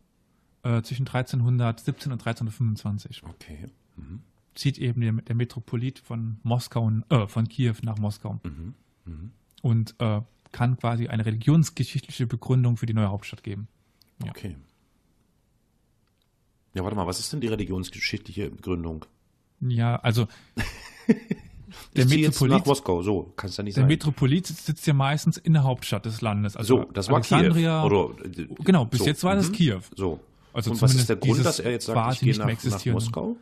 Äh, zwischen 1317 und 1325. Okay. Mhm. Zieht eben der, der, Metropolit von Moskau, äh, von Kiew nach Moskau. Mhm. Mhm. Und äh, kann quasi eine religionsgeschichtliche Begründung für die neue Hauptstadt geben. Ja. Okay. Ja, warte mal, was ist denn die religionsgeschichtliche Begründung? Ja, also der Metropolit nach Moskau, so kannst du nicht Der sein. Metropolit sitzt ja meistens in der Hauptstadt des Landes. Also so, das war Alexandria, Kiew. Oder, genau, bis so. jetzt war das mhm. Kiew. So. Also Und was ist der Grund, dass er jetzt sagt, ich gehe nach, nach Moskau?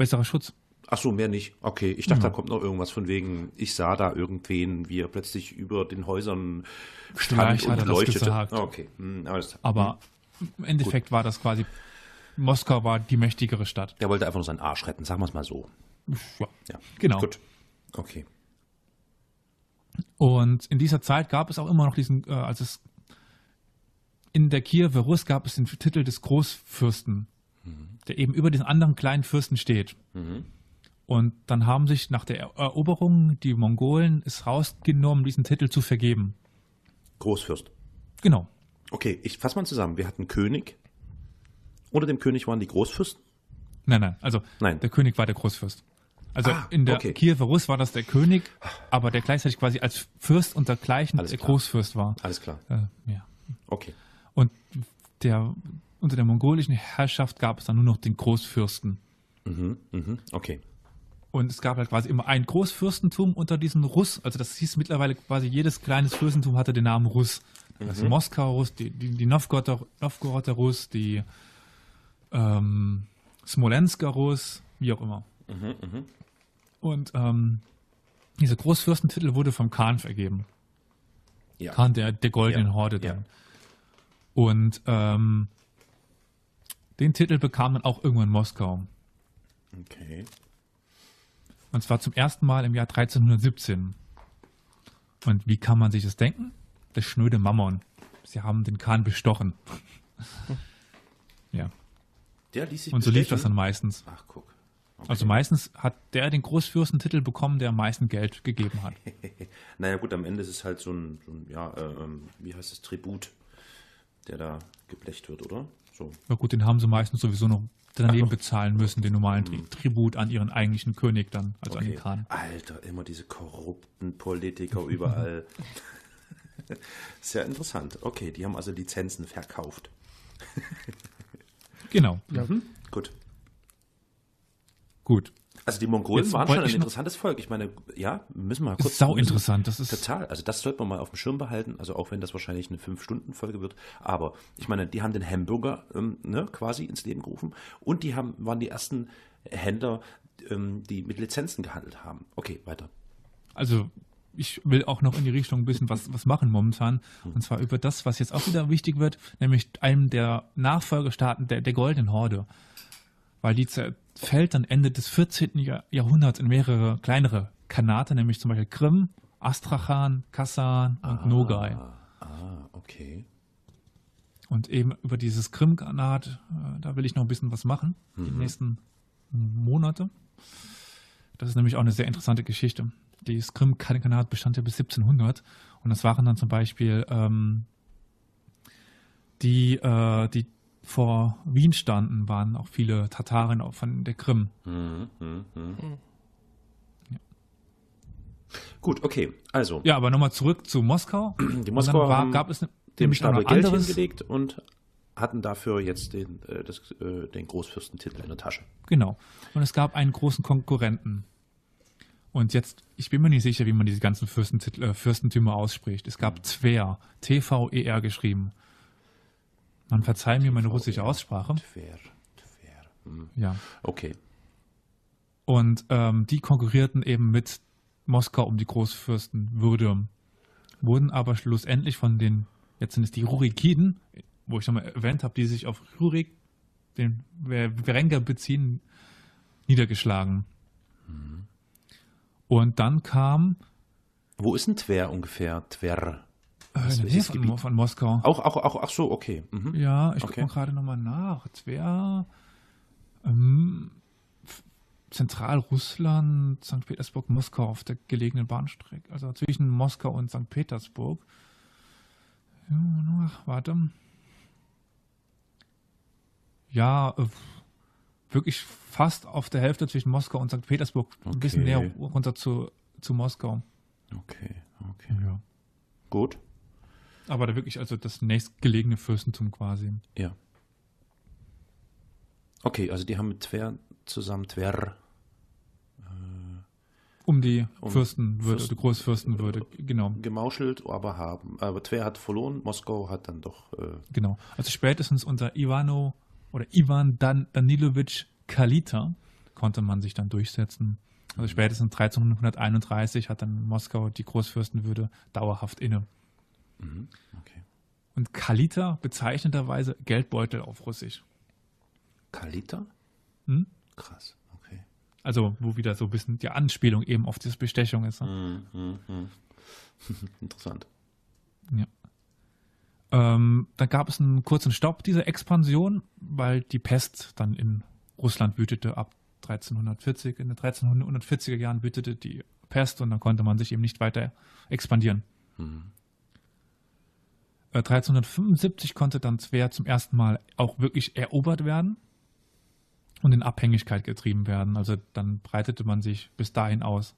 Besserer Schutz. Ach so, mehr nicht. Okay, ich dachte, ja. da kommt noch irgendwas von wegen, ich sah da irgendwen, wie er plötzlich über den Häusern stand Vielleicht und leuchtete. Ah, okay, hm, Aber im Endeffekt Gut. war das quasi Moskau war die mächtigere Stadt. Der wollte einfach nur seinen Arsch retten, sagen wir es mal so. Ja, ja. genau. Gut. Okay. Und in dieser Zeit gab es auch immer noch diesen, äh, als es in der Kiewer Rus gab es den Titel des Großfürsten, mhm. der eben über den anderen kleinen Fürsten steht. Mhm. Und dann haben sich nach der Eroberung die Mongolen es rausgenommen, diesen Titel zu vergeben. Großfürst. Genau. Okay, ich fasse mal zusammen. Wir hatten König, unter dem König waren die Großfürsten? Nein, nein. Also nein. der König war der Großfürst. Also ah, in der okay. Kiewer Rus war das der König, aber der gleichzeitig quasi als Fürst untergleichen der Großfürst war. Alles klar. Äh, ja. Okay. Und der, unter der mongolischen Herrschaft gab es dann nur noch den Großfürsten. Mhm, mhm, okay. Und es gab halt quasi immer ein Großfürstentum unter diesen Russ. Also das hieß mittlerweile quasi jedes kleines Fürstentum hatte den Namen Russ. Also mhm. Moskau Russ, die, die, die Novgoroder, Novgoroder Russ, die ähm, Smolensker Russ, wie auch immer. Mhm, mh. Und ähm, dieser Großfürstentitel wurde vom Khan vergeben. Ja. Khan der, der goldenen ja. Horde dann. Ja. Und ähm, den Titel bekam man auch irgendwann in Moskau. Okay. Und zwar zum ersten Mal im Jahr 1317. Und wie kann man sich das denken? Das schnöde Mammon. Sie haben den Khan bestochen. ja. Der ließ sich Und so lief das dann meistens. Ach, guck. Okay. Also meistens hat der den Großfürstentitel bekommen, der am meisten Geld gegeben hat. naja gut, am Ende ist es halt so ein, so ein ja, äh, ähm, wie heißt es, Tribut, der da geblecht wird, oder? So. Na gut, den haben sie meistens sowieso noch daneben bezahlen müssen, den normalen hm. Tribut an ihren eigentlichen König dann, also okay. an den Khan. Alter, immer diese korrupten Politiker überall. Sehr interessant. Okay, die haben also Lizenzen verkauft. Genau. Ja. Mhm. Gut. Gut. Also die Mongolen Jetzt waren schon ein interessantes Volk. Ich meine, ja, müssen wir mal kurz. Ist sau interessant. Das ist total. Also das sollte man mal auf dem Schirm behalten. Also auch wenn das wahrscheinlich eine fünf Stunden Folge wird. Aber ich meine, die haben den Hamburger ähm, ne, quasi ins Leben gerufen und die haben waren die ersten Händler, ähm, die mit Lizenzen gehandelt haben. Okay, weiter. Also ich will auch noch in die Richtung ein bisschen was, was machen momentan. Und zwar über das, was jetzt auch wieder wichtig wird, nämlich einem der Nachfolgestaaten der, der Goldenen Horde. Weil die zerfällt dann Ende des 14. Jahrhunderts in mehrere kleinere Kanate, nämlich zum Beispiel Krim, Astrachan, Kasan und ah, Nogai. Ah, okay. Und eben über dieses Krim-Kanat, äh, da will ich noch ein bisschen was machen, mhm. die nächsten Monate. Das ist nämlich auch eine sehr interessante Geschichte das Krim-Kanat bestand ja bis 1700 und das waren dann zum Beispiel ähm, die, äh, die vor Wien standen, waren auch viele Tataren auch von der Krim. Mhm, mh, mh. Ja. Gut, okay, also. Ja, aber nochmal zurück zu Moskau. Die Moskau war, haben gab es dem Stapel Geld anderes, hingelegt und hatten dafür jetzt den, äh, das, äh, den Großfürstentitel in der Tasche. Genau. Und es gab einen großen Konkurrenten. Und jetzt, ich bin mir nicht sicher, wie man diese ganzen Fürstentitel, äh, Fürstentümer ausspricht. Es gab Tver, T-V-E-R geschrieben. Man verzeiht mir meine russische Aussprache. Hm. Ja. Okay. Und ähm, die konkurrierten eben mit Moskau um die Großfürstenwürde, wurden aber schlussendlich von den, jetzt sind es die Rurikiden, wo ich nochmal erwähnt habe, die sich auf Rurik, den Werenga beziehen, niedergeschlagen. Mhm. Und dann kam. Wo ist denn Twer ungefähr? Twer? Äh, in der Nähe von, von, Moskau. Auch, auch, auch, ach so, okay. Mhm. Ja, ich okay. gucke gerade nochmal nach. Twer. Ähm, Zentralrussland, St. Petersburg, Moskau auf der gelegenen Bahnstrecke. Also zwischen Moskau und St. Petersburg. Ja, warte. Ja, äh, wirklich fast auf der Hälfte zwischen Moskau und St. Petersburg. Okay. Ein bisschen näher runter zu, zu Moskau. Okay, okay. Ja. Gut. Aber da wirklich also das nächstgelegene Fürstentum quasi. Ja. Okay, also die haben mit Twer zusammen Twer äh, um die um Fürstenwürde, Fürsten, die Großfürstenwürde, genau. Gemauschelt, aber haben. Aber Twer hat verloren, Moskau hat dann doch. Äh genau. Also spätestens unter Ivano oder Ivan Dan Danilowitsch Kalita konnte man sich dann durchsetzen. Also spätestens 1331 hat dann Moskau die Großfürstenwürde dauerhaft inne. Mhm. Okay. Und Kalita bezeichnenderweise Geldbeutel auf Russisch. Kalita? Hm? Krass, okay. Also, wo wieder so ein bisschen die Anspielung eben auf diese Bestechung ist. Ne? Mhm, mh. Interessant. Ja. Ähm, dann gab es einen kurzen Stopp dieser Expansion, weil die Pest dann in Russland wütete ab 1340. In den 1340er Jahren wütete die Pest und dann konnte man sich eben nicht weiter expandieren. Mhm. 1375 konnte dann Tver zum ersten Mal auch wirklich erobert werden und in Abhängigkeit getrieben werden. Also dann breitete man sich bis dahin aus.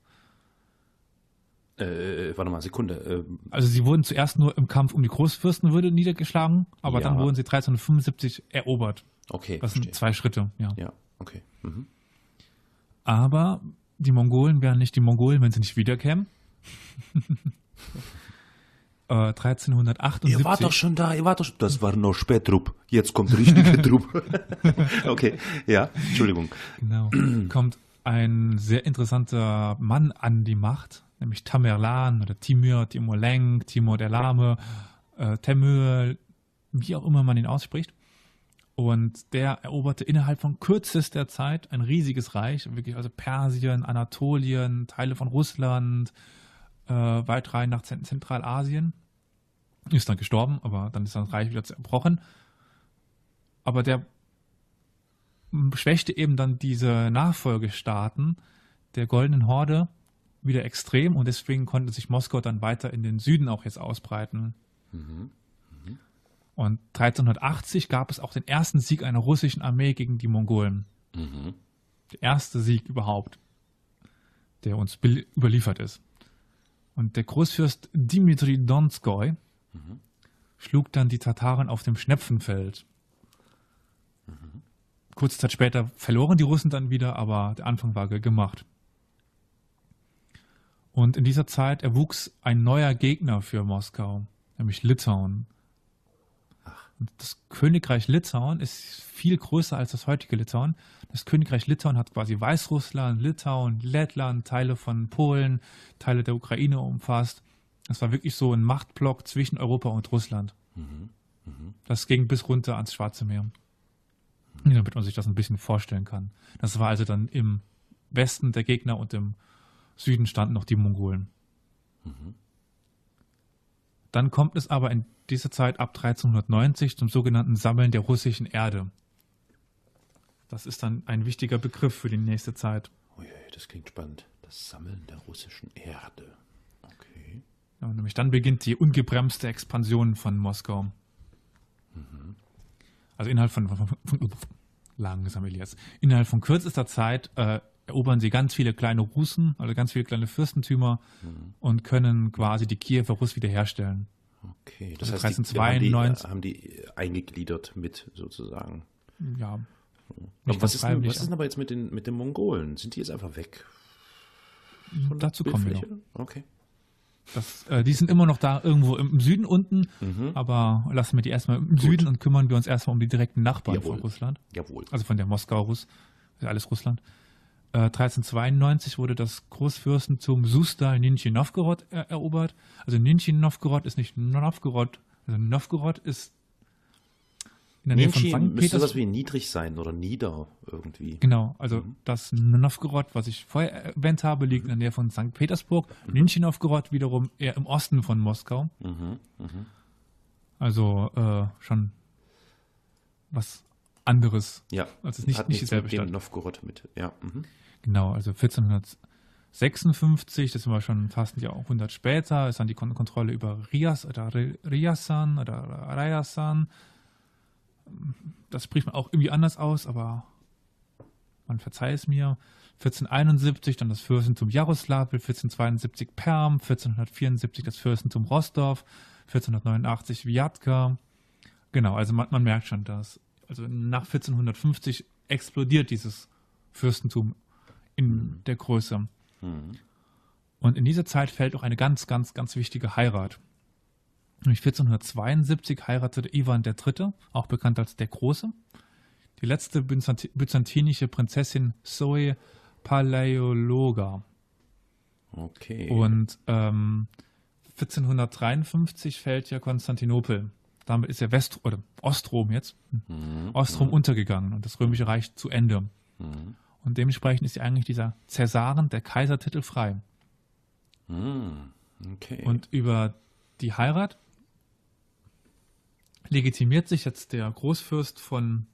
Äh, warte mal, Sekunde. Äh, also sie wurden zuerst nur im Kampf um die Großfürstenwürde niedergeschlagen, aber ja. dann wurden sie 1375 erobert. Okay. Das verstehe. sind zwei Schritte, ja. Ja, okay. Mhm. Aber die Mongolen wären nicht die Mongolen, wenn sie nicht wiederkämen. äh, 1378. Ihr wart doch schon da, ihr wart doch schon. Das war noch Spätrupp. Jetzt kommt richtige Trupp. okay, ja, Entschuldigung. Genau. kommt ein sehr interessanter Mann an die Macht, nämlich Tamerlan oder Timur, Timur Leng, Timur der Lahme, äh, Temür, wie auch immer man ihn ausspricht. Und der eroberte innerhalb von kürzester Zeit ein riesiges Reich, wirklich also Persien, Anatolien, Teile von Russland, äh, weit rein nach Zentralasien. Ist dann gestorben, aber dann ist das Reich wieder zerbrochen. Aber der schwächte eben dann diese Nachfolgestaaten der Goldenen Horde wieder extrem und deswegen konnte sich Moskau dann weiter in den Süden auch jetzt ausbreiten. Mhm. Mhm. Und 1380 gab es auch den ersten Sieg einer russischen Armee gegen die Mongolen. Mhm. Der erste Sieg überhaupt, der uns überliefert ist. Und der Großfürst Dimitri Donskoy mhm. schlug dann die Tataren auf dem Schnepfenfeld. Mhm. Kurze Zeit später verloren die Russen dann wieder, aber der Anfang war gemacht. Und in dieser Zeit erwuchs ein neuer Gegner für Moskau, nämlich Litauen. Und das Königreich Litauen ist viel größer als das heutige Litauen. Das Königreich Litauen hat quasi Weißrussland, Litauen, Lettland, Teile von Polen, Teile der Ukraine umfasst. Das war wirklich so ein Machtblock zwischen Europa und Russland. Mhm. Mhm. Das ging bis runter ans Schwarze Meer. Mhm. Damit man sich das ein bisschen vorstellen kann. Das war also dann im Westen der Gegner und im Süden standen noch die Mongolen. Mhm. Dann kommt es aber in dieser Zeit ab 1390 zum sogenannten Sammeln der russischen Erde. Das ist dann ein wichtiger Begriff für die nächste Zeit. Oh je, das klingt spannend. Das Sammeln der russischen Erde. Okay. Ja, nämlich dann beginnt die ungebremste Expansion von Moskau. Mhm. Also innerhalb von, von, von, von langsam Elias. Innerhalb von kürzester Zeit äh, erobern sie ganz viele kleine Russen, also ganz viele kleine Fürstentümer mhm. und können quasi die Kiewer Russ wiederherstellen. Okay, das also heißt, 1392, die, haben, die, haben die eingegliedert mit sozusagen. Ja. was, ist denn, was ist denn aber jetzt mit den, mit den Mongolen? Sind die jetzt einfach weg? Von Dazu kommen wir noch. Okay. Das, äh, die sind immer noch da irgendwo im Süden unten, mhm. aber lassen wir die erstmal im Gut. Süden und kümmern wir uns erstmal um die direkten Nachbarn Jawohl. von Russland. Jawohl. Also von der Moskau-Russ, alles Russland. Äh, 1392 wurde das Großfürstentum in Nizhny Novgorod er erobert. Also Nizhny Novgorod ist nicht Novgorod, also Novgorod ist in der Nähe von St. Müsste sowas wie niedrig sein oder nieder irgendwie. Genau, also mhm. das Novgorod, was ich vorher erwähnt habe, liegt in der Nähe von St. Petersburg. Mhm. Nizhny Novgorod wiederum eher im Osten von Moskau. Mhm. mhm. Also äh, schon was anderes. Ja, also es nicht, hat nicht dieselbe mit Stadt. Novgorod mit, ja. Mhm. Genau, also 1456, das war schon fast ein Jahrhundert später, ist dann die Kontrolle über Rias oder Riasan oder Rayasan. Das spricht man auch irgendwie anders aus, aber man verzeiht es mir. 1471 dann das Fürstentum Jaroslawl, 1472 Perm, 1474 das Fürstentum Rostov, 1489 Viatka. Genau, also man, man merkt schon, dass also nach 1450 explodiert dieses Fürstentum in der Größe. Mhm. Und in dieser Zeit fällt auch eine ganz, ganz, ganz wichtige Heirat. Nämlich 1472 heiratete Ivan III., auch bekannt als der Große, die letzte byzantinische Prinzessin Zoe Palaiologa. Okay. Und ähm, 1453 fällt ja Konstantinopel. Damit ist ja West oder Ostrom jetzt, mhm. Ostrom mhm. untergegangen und das Römische Reich zu Ende. Mhm. Und dementsprechend ist ja eigentlich dieser Cäsaren, der Kaisertitel frei. Mhm. Okay. Und über die Heirat legitimiert sich jetzt der Großfürst von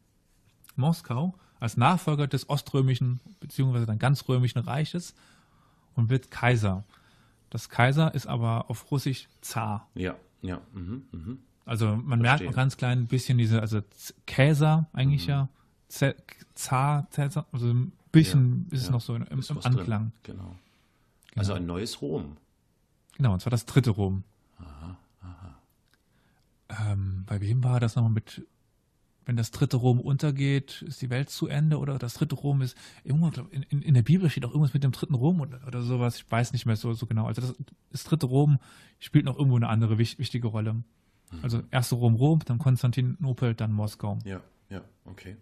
Moskau als Nachfolger des oströmischen bzw. dann ganz römischen Reiches und wird Kaiser. Das Kaiser ist aber auf Russisch Zar. Ja, ja. Mhm, mhm. Also man Verstehen. merkt auch ganz klein ein bisschen diese, also Käser eigentlich mhm. ja, Zar, Cäsar, also bisschen ja, ist es noch so im, im Anklang. Genau. genau. Also ein neues Rom. Genau, und zwar das dritte Rom. Aha, aha. Ähm, bei wem war das nochmal mit wenn das dritte Rom untergeht, ist die Welt zu Ende oder das dritte Rom ist irgendwo, in, in, in der Bibel steht auch irgendwas mit dem dritten Rom oder, oder sowas. Ich weiß nicht mehr so, so genau. Also das, das dritte Rom spielt noch irgendwo eine andere wichtige Rolle. Mhm. Also erste Rom Rom, dann Konstantinopel, dann Moskau. Ja, ja, okay.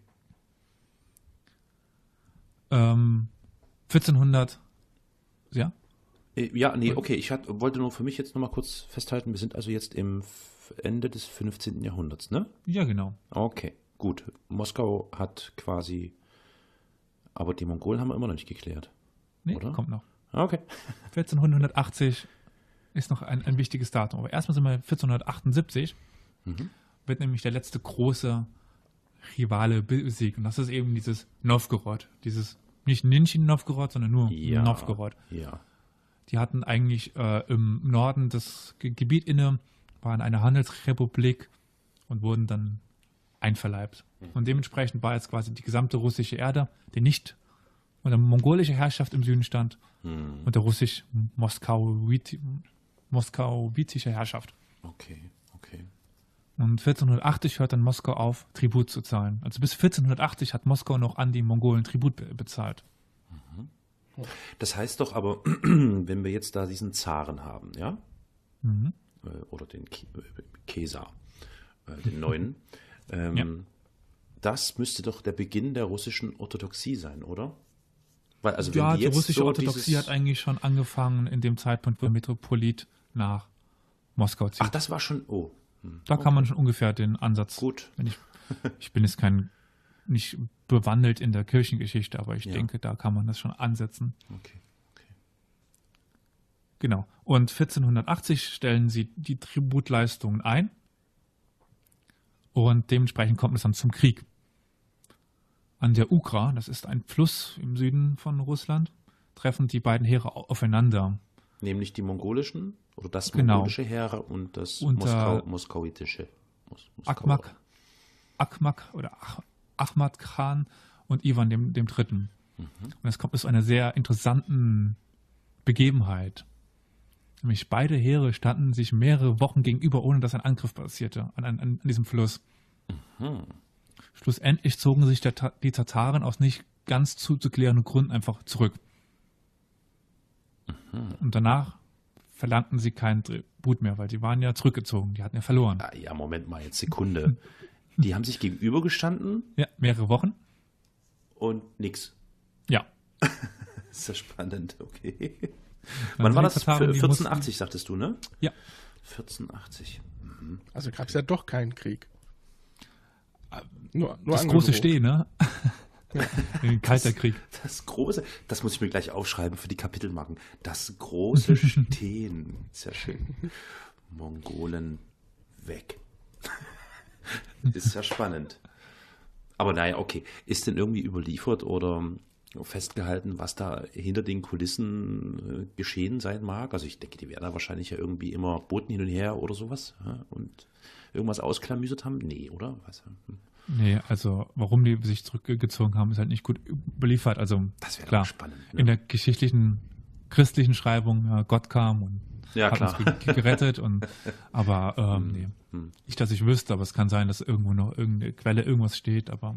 Ähm, 1400, ja? Äh, ja, nee, okay. Ich hat, wollte nur für mich jetzt nochmal kurz festhalten, wir sind also jetzt im Ende des 15. Jahrhunderts, ne? Ja, genau. Okay, gut. Moskau hat quasi, aber die Mongolen haben wir immer noch nicht geklärt. Nee, oder? kommt noch. Okay. 1480 ist noch ein, ein wichtiges Datum. Aber erstmal sind wir 1478, mhm. wird nämlich der letzte große Rivale besiegt. Und das ist eben dieses Novgorod. Dieses, nicht Nizhny Novgorod, sondern nur ja, Novgorod. Ja. Die hatten eigentlich äh, im Norden das Gebiet inne, waren eine Handelsrepublik und wurden dann einverleibt. Mhm. Und dementsprechend war jetzt quasi die gesamte russische Erde, die nicht unter mongolischer Herrschaft im Süden stand, mhm. unter russisch-moskauitischer Herrschaft. Okay, okay. Und 1480 hört dann Moskau auf, Tribut zu zahlen. Also bis 1480 hat Moskau noch an die Mongolen Tribut bezahlt. Mhm. Das heißt doch aber, wenn wir jetzt da diesen Zaren haben, ja? Mhm. Äh, oder den Kesar, äh, den neuen. Ähm, ja. Das müsste doch der Beginn der russischen Orthodoxie sein, oder? Weil, also ja, die, die russische so Orthodoxie hat eigentlich schon angefangen in dem Zeitpunkt, wo Metropolit nach Moskau zieht. Ach, das war schon, oh. Hm. Da okay. kann man schon ungefähr den Ansatz. Gut. Ich, ich, bin jetzt kein, nicht bewandelt in der Kirchengeschichte, aber ich ja. denke, da kann man das schon ansetzen. Okay. Genau. Und 1480 stellen sie die Tributleistungen ein. Und dementsprechend kommt es dann zum Krieg. An der Ukra, das ist ein Fluss im Süden von Russland, treffen die beiden Heere aufeinander. Nämlich die mongolischen oder das genau. mongolische Heer und das Moskau, moskauitische. Mos Akmak, Akmak oder Ach, Ahmad Khan und Ivan dem, dem Dritten. Mhm. Und es kommt zu einer sehr interessanten Begebenheit. Nämlich beide Heere standen sich mehrere Wochen gegenüber, ohne dass ein Angriff passierte an, an, an diesem Fluss. Mhm. Schlussendlich zogen sich der, die Tataren aus nicht ganz zuzuklärenden Gründen einfach zurück. Mhm. Und danach verlangten sie keinen Tribut mehr, weil die waren ja zurückgezogen, die hatten ja verloren. Ah, ja, Moment mal, jetzt Sekunde. die haben sich gegenübergestanden? Ja, mehrere Wochen. Und nix. Ja. ist ja spannend, okay. Wann war das? 1480, sagtest du, ne? Ja. 1480. Mhm. Also gab es ja doch keinen Krieg. Nur, nur das große Stehen, ne? Ja. Kalter Krieg. Das große, das muss ich mir gleich aufschreiben für die Kapitelmarken. Das große Stehen. Sehr schön. Mongolen weg. Ist ja spannend. Aber naja, okay. Ist denn irgendwie überliefert oder festgehalten, was da hinter den Kulissen äh, geschehen sein mag? Also ich denke, die werden da wahrscheinlich ja irgendwie immer Boten hin und her oder sowas und irgendwas ausklamüsert haben. Nee, oder? Was? Hm. Nee, also warum die sich zurückgezogen haben, ist halt nicht gut überliefert. Also das wäre klar spannend. Ne? In der geschichtlichen christlichen Schreibung, ja, Gott kam und ja, hat klar. uns gerettet. Und, aber ähm, hm, nee, hm. nicht, dass ich wüsste, aber es kann sein, dass irgendwo noch irgendeine Quelle irgendwas steht, aber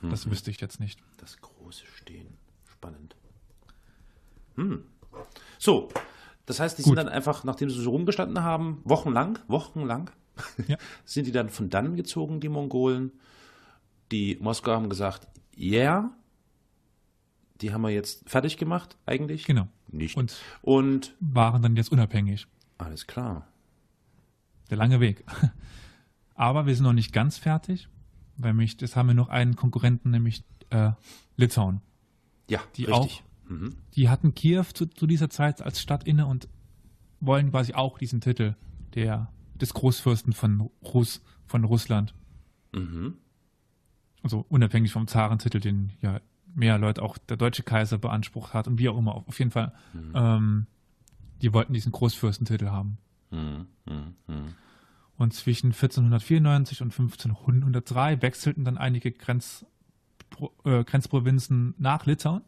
hm. das wüsste ich jetzt nicht. Das große Stehen. Spannend. Hm. So, das heißt, die Gut. sind dann einfach, nachdem sie so rumgestanden haben, wochenlang, wochenlang, ja. sind die dann von dann gezogen, die Mongolen. Die Moskau haben gesagt, ja, yeah, die haben wir jetzt fertig gemacht, eigentlich. Genau. Nicht. Und, und waren dann jetzt unabhängig. Alles klar. Der lange Weg. Aber wir sind noch nicht ganz fertig, weil mich, das haben wir noch einen Konkurrenten, nämlich äh, Litauen. Ja, die richtig. Auch, mhm. Die hatten Kiew zu, zu, dieser Zeit als Stadt inne und wollen quasi auch diesen Titel der, des Großfürsten von, Russ, von Russland. Mhm. Also unabhängig vom Zarentitel, den ja mehr Leute auch der deutsche Kaiser beansprucht hat und wie auch immer. Auf jeden Fall, mhm. ähm, die wollten diesen Großfürstentitel haben. Mhm. Mhm. mhm. Und zwischen 1494 und 1503 wechselten dann einige Grenz, äh, Grenzprovinzen nach Litauen.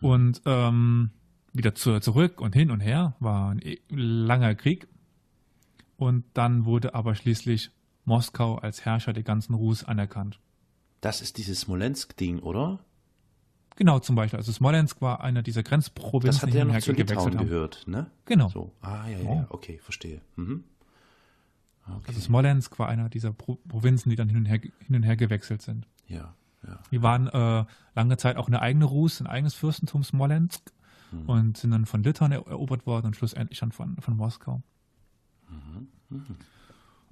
Und ähm, wieder zu, zurück und hin und her war ein e, langer Krieg. Und dann wurde aber schließlich Moskau als Herrscher der ganzen Rus anerkannt. Das ist dieses Smolensk-Ding, oder? Genau, zum Beispiel. Also Smolensk war einer dieser Grenzprovinzen. Das hat ja noch zu Litauen gehört, ne? Genau. So. Ah, ja, ja, oh. okay, verstehe. Mhm. Okay. Also Smolensk war einer dieser Pro Provinzen, die dann hin und her, hin und her gewechselt sind. Ja, ja. Die waren äh, lange Zeit auch eine eigene Rus, ein eigenes Fürstentum Smolensk mhm. und sind dann von Litauen erobert worden und schlussendlich dann von, von Moskau. Mhm. Mhm.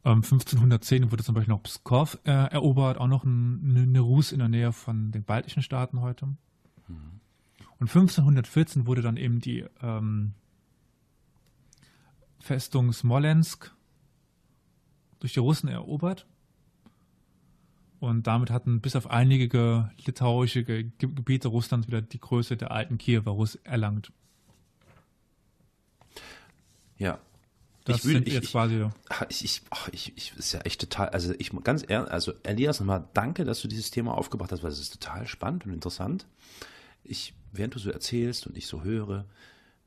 1510 ähm, wurde zum Beispiel noch Pskov äh, erobert, auch noch ein, eine Rus in der Nähe von den baltischen Staaten heute. Mhm. Und 1514 wurde dann eben die ähm, Festung Smolensk durch die Russen erobert. Und damit hatten bis auf einige litauische Gebiete Russlands wieder die Größe der alten Kiewer Russ erlangt. Ja, das ich will, sind ich, jetzt quasi. Ich, ich, ach, ich, ich, ist ja echt total, also ich ganz ehrlich, also Elias, nochmal danke, dass du dieses Thema aufgebracht hast, weil es ist total spannend und interessant. Ich, während du so erzählst und ich so höre,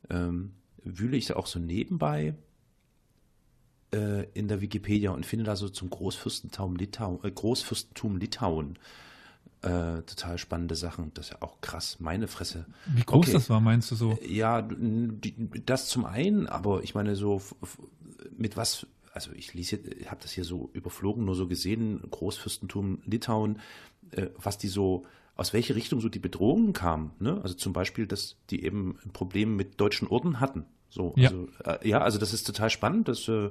ähm, wühle ich auch so nebenbei äh, in der Wikipedia und finde da so zum Großfürstentum Litauen, äh, Großfürstentum Litauen äh, total spannende Sachen. Das ist ja auch krass, meine Fresse. Wie groß okay. das war, meinst du so? Ja, die, das zum einen, aber ich meine so mit was, also ich lese, habe das hier so überflogen, nur so gesehen, Großfürstentum Litauen, äh, was die so, aus welche Richtung so die Bedrohungen kamen. Ne? Also zum Beispiel, dass die eben ein Problem mit deutschen Orden hatten. So, ja. Also, äh, ja, also das ist total spannend. Das äh,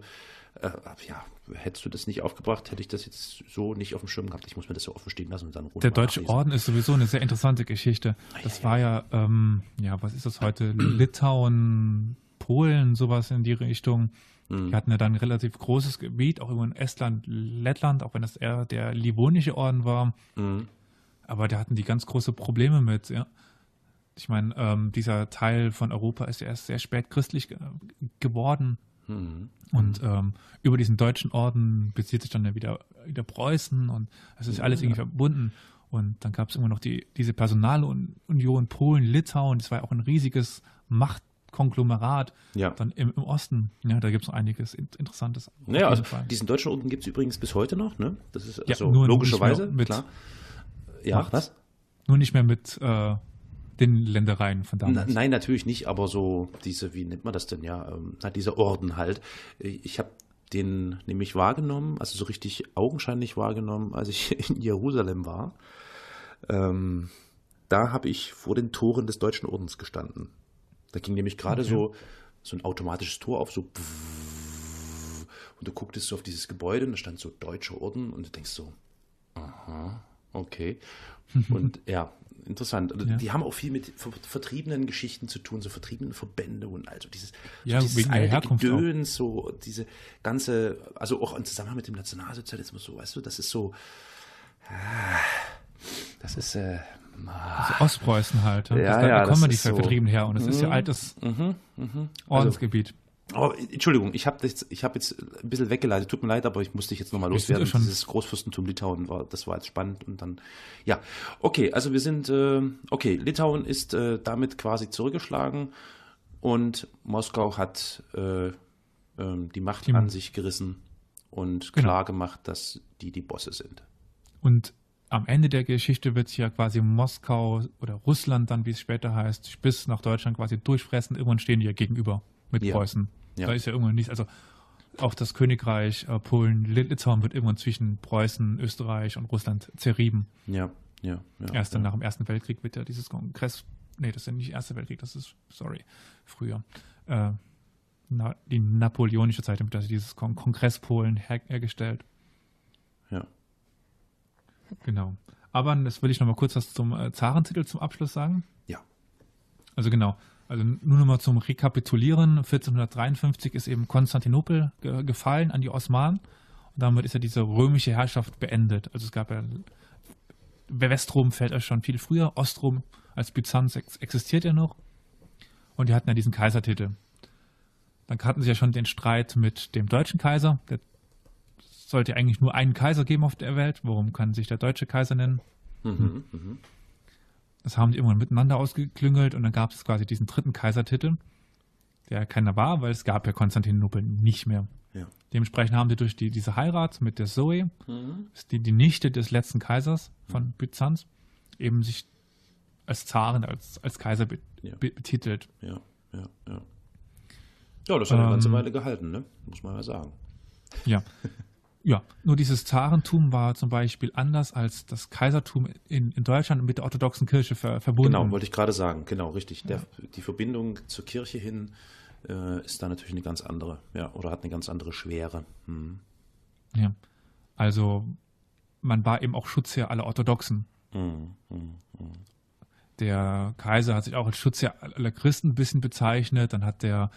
äh, ja, hättest du das nicht aufgebracht, hätte ich das jetzt so nicht auf dem Schirm gehabt. Ich muss mir das so offen stehen lassen und dann Der Deutsche nachlesen. Orden ist sowieso eine sehr interessante Geschichte. Das ja, war ja, ähm, ja, was ist das heute? Litauen, Polen, sowas in die Richtung. Mhm. Die hatten ja dann ein relativ großes Gebiet, auch über in Estland, Lettland, auch wenn das eher der Livonische Orden war. Mhm. Aber da hatten die ganz große Probleme mit, ja. Ich meine, ähm, dieser Teil von Europa ist ja erst sehr spät christlich ge geworden. Mhm. Und ähm, über diesen deutschen Orden bezieht sich dann ja wieder, wieder Preußen und es ist ja, alles irgendwie verbunden. Und dann gab es immer noch die, diese Personalunion Polen, Litauen, das war ja auch ein riesiges Machtkonglomerat ja. dann im, im Osten. Ja, da gibt es noch einiges Interessantes. Naja, also diesen deutschen Orden gibt es übrigens bis heute noch, ne? Das ist also ja, logischerweise, mit klar. Ja, Macht. was? Nur nicht mehr mit äh, den Ländereien von damals. nein, natürlich nicht, aber so diese, wie nennt man das denn ja, ähm, dieser Orden halt. Ich habe den nämlich wahrgenommen, also so richtig augenscheinlich wahrgenommen, als ich in Jerusalem war. Ähm, da habe ich vor den Toren des Deutschen Ordens gestanden. Da ging nämlich gerade okay. so, so ein automatisches Tor auf, so und du gucktest so auf dieses Gebäude und da stand so Deutscher Orden und du denkst so, aha, okay. und ja, interessant. Also ja. Die haben auch viel mit vertriebenen Geschichten zu tun, so vertriebenen Verbände und also dieses, ja, so dieses alte Gedöns, so diese ganze, also auch im Zusammenhang mit dem Nationalsozialismus, so, weißt du, das ist so, ah, das ist, äh, also Ostpreußen halt. Ja, das, da kommen die so, Vertrieben her und es ist ja mhm, altes mhm, mhm. Ordensgebiet. Also, aber Entschuldigung, ich habe jetzt, hab jetzt ein bisschen weggeleitet. Tut mir leid, aber ich musste dich jetzt nochmal loswerden. Dieses Großfürstentum Litauen war, das war jetzt spannend und dann, ja, okay, also wir sind, äh, okay, Litauen ist äh, damit quasi zurückgeschlagen und Moskau hat äh, ähm, die Macht die, an sich gerissen und genau. klar gemacht, dass die die Bosse sind. Und am Ende der Geschichte wird sich ja quasi Moskau oder Russland dann, wie es später heißt, bis nach Deutschland quasi durchfressen. Irgendwann stehen die ja gegenüber mit ja. Preußen. Ja. Da ist ja irgendwann nichts. Also auch das Königreich äh, Polen, Litauen wird irgendwann zwischen Preußen, Österreich und Russland zerrieben. Ja, ja. ja Erst dann nach dem Ersten Weltkrieg wird ja dieses Kongress, nee, das ist ja nicht der Erste Weltkrieg, das ist, sorry, früher. Äh, na, die napoleonische Zeit wird also dieses Kon Kongress Polen her hergestellt. Ja. Genau. Aber das will ich noch mal kurz was zum äh, Zarentitel zum Abschluss sagen. Ja. Also genau. Also nur noch mal zum Rekapitulieren. 1453 ist eben Konstantinopel ge gefallen an die Osmanen. Und damit ist ja diese römische Herrschaft beendet. Also es gab ja Westrom fällt ja schon viel früher. Ostrom als Byzanz ex existiert ja noch. Und die hatten ja diesen Kaisertitel. Dann hatten sie ja schon den Streit mit dem deutschen Kaiser. Der sollte eigentlich nur einen Kaiser geben auf der Welt. Warum kann sich der deutsche Kaiser nennen? Mhm, hm. Das haben die irgendwann miteinander ausgeklüngelt und dann gab es quasi diesen dritten Kaisertitel, der keiner war, weil es gab ja Konstantinopel nicht mehr. Ja. Dementsprechend haben sie durch die, diese Heirat mit der Zoe, mhm. die, die Nichte des letzten Kaisers von mhm. Byzanz, eben sich als Zaren, als, als Kaiser be, ja. be, betitelt. Ja, ja, ja. Ja, das hat eine ganze ähm, Weile gehalten, ne? muss man ja sagen. Ja. Ja, nur dieses Zarentum war zum Beispiel anders als das Kaisertum in, in Deutschland mit der orthodoxen Kirche ver, verbunden. Genau, wollte ich gerade sagen. Genau, richtig. Der, die Verbindung zur Kirche hin äh, ist da natürlich eine ganz andere, ja, oder hat eine ganz andere Schwere. Hm. Ja, also man war eben auch Schutzherr aller Orthodoxen. Hm, hm, hm. der Kaiser hat sich auch als Schutzherr aller Christen ein bisschen bezeichnet. Dann hat der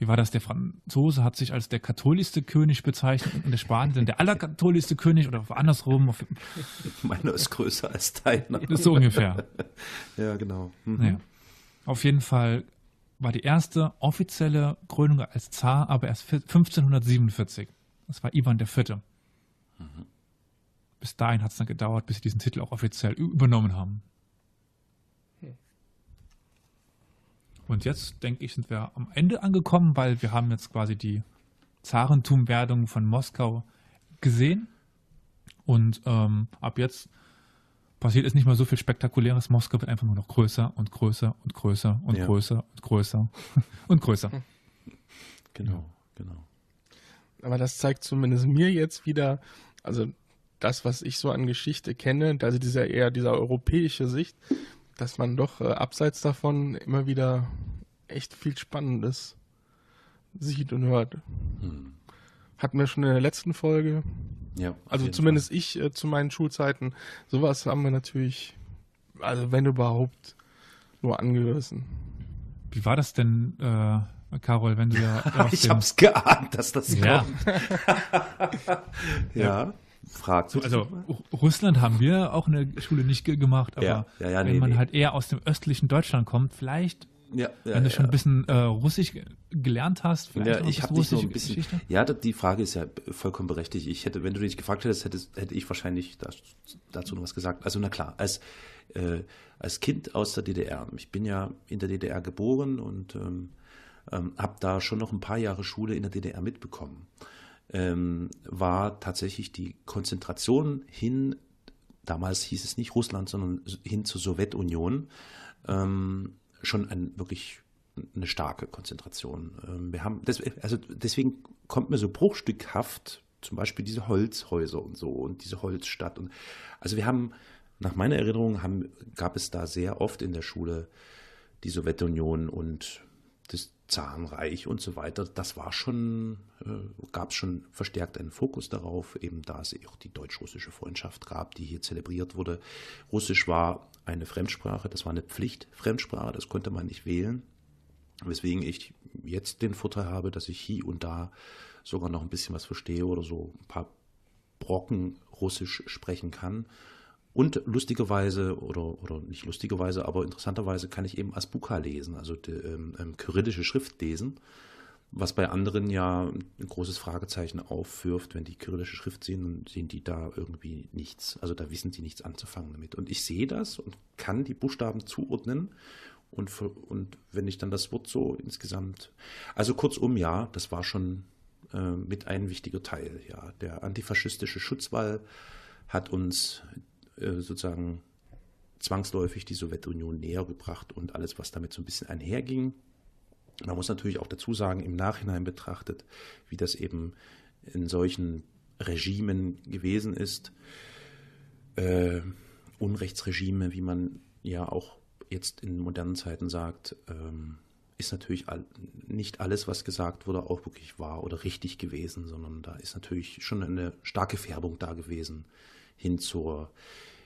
wie war das, der Franzose hat sich als der katholischste König bezeichnet und der Spanier der allerkatholischste König oder andersrum. Meiner ist größer als deiner. So ungefähr. ja, genau. Mhm. Naja. Auf jeden Fall war die erste offizielle Krönung als Zar aber erst 1547. Das war Ivan IV. Mhm. Bis dahin hat es dann gedauert, bis sie diesen Titel auch offiziell übernommen haben. Und jetzt, denke ich, sind wir am Ende angekommen, weil wir haben jetzt quasi die Zarentumwerdung von Moskau gesehen. Und ähm, ab jetzt passiert es nicht mehr so viel Spektakuläres. Moskau wird einfach nur noch größer und größer und größer und ja. größer und größer und größer. Genau, genau. Aber das zeigt zumindest mir jetzt wieder, also das, was ich so an Geschichte kenne, also dieser eher dieser europäische Sicht, dass man doch äh, abseits davon immer wieder echt viel Spannendes sieht und hört. Hm. Hatten wir schon in der letzten Folge. Ja. Also zumindest Fall. ich äh, zu meinen Schulzeiten. Sowas haben wir natürlich, also wenn überhaupt, nur angerissen. Wie war das denn, äh, Carol, wenn du ja. ich hab's geahnt, dass das ja. kommt. ja. ja fragt. So, also Russland haben wir auch in der Schule nicht gemacht, aber ja, ja, ja, wenn nee, man nee. halt eher aus dem östlichen Deutschland kommt, vielleicht ja, ja, Wenn du schon ein bisschen äh, Russisch gelernt hast, vielleicht ja, ich habe dich noch ein bisschen. Geschichte? Ja, die Frage ist ja vollkommen berechtigt. Ich hätte, wenn du dich gefragt hättest, hättest hätte ich wahrscheinlich dazu noch was gesagt. Also na klar, als äh, als Kind aus der DDR. Ich bin ja in der DDR geboren und ähm, ähm, habe da schon noch ein paar Jahre Schule in der DDR mitbekommen ähm, war tatsächlich die Konzentration hin, damals hieß es nicht Russland, sondern hin zur Sowjetunion, ähm, schon ein wirklich eine starke Konzentration. Ähm, wir haben, das, also deswegen kommt mir so bruchstückhaft zum Beispiel diese Holzhäuser und so und diese Holzstadt und also wir haben nach meiner Erinnerung haben, gab es da sehr oft in der Schule die Sowjetunion und das Zarenreich und so weiter. Das war schon, äh, gab schon verstärkt einen Fokus darauf, eben da es auch die deutsch-russische Freundschaft gab, die hier zelebriert wurde. Russisch war eine Fremdsprache, das war eine Pflichtfremdsprache, das konnte man nicht wählen. Weswegen ich jetzt den Vorteil habe, dass ich hier und da sogar noch ein bisschen was verstehe oder so ein paar Brocken Russisch sprechen kann. Und lustigerweise, oder, oder nicht lustigerweise, aber interessanterweise kann ich eben Asbuka lesen, also die ähm, ähm, kyrillische Schrift lesen, was bei anderen ja ein großes Fragezeichen aufwirft. Wenn die kyrillische Schrift sehen, dann sehen die da irgendwie nichts. Also da wissen die nichts anzufangen damit. Und ich sehe das und kann die Buchstaben zuordnen. Und, und wenn ich dann das Wort so insgesamt, also kurzum, ja, das war schon äh, mit ein wichtiger Teil. Ja, der antifaschistische Schutzwall hat uns sozusagen zwangsläufig die Sowjetunion näher gebracht und alles, was damit so ein bisschen einherging. Man muss natürlich auch dazu sagen, im Nachhinein betrachtet, wie das eben in solchen Regimen gewesen ist. Äh, Unrechtsregime, wie man ja auch jetzt in modernen Zeiten sagt, ähm, ist natürlich nicht alles, was gesagt wurde, auch wirklich wahr oder richtig gewesen, sondern da ist natürlich schon eine starke Färbung da gewesen hin zur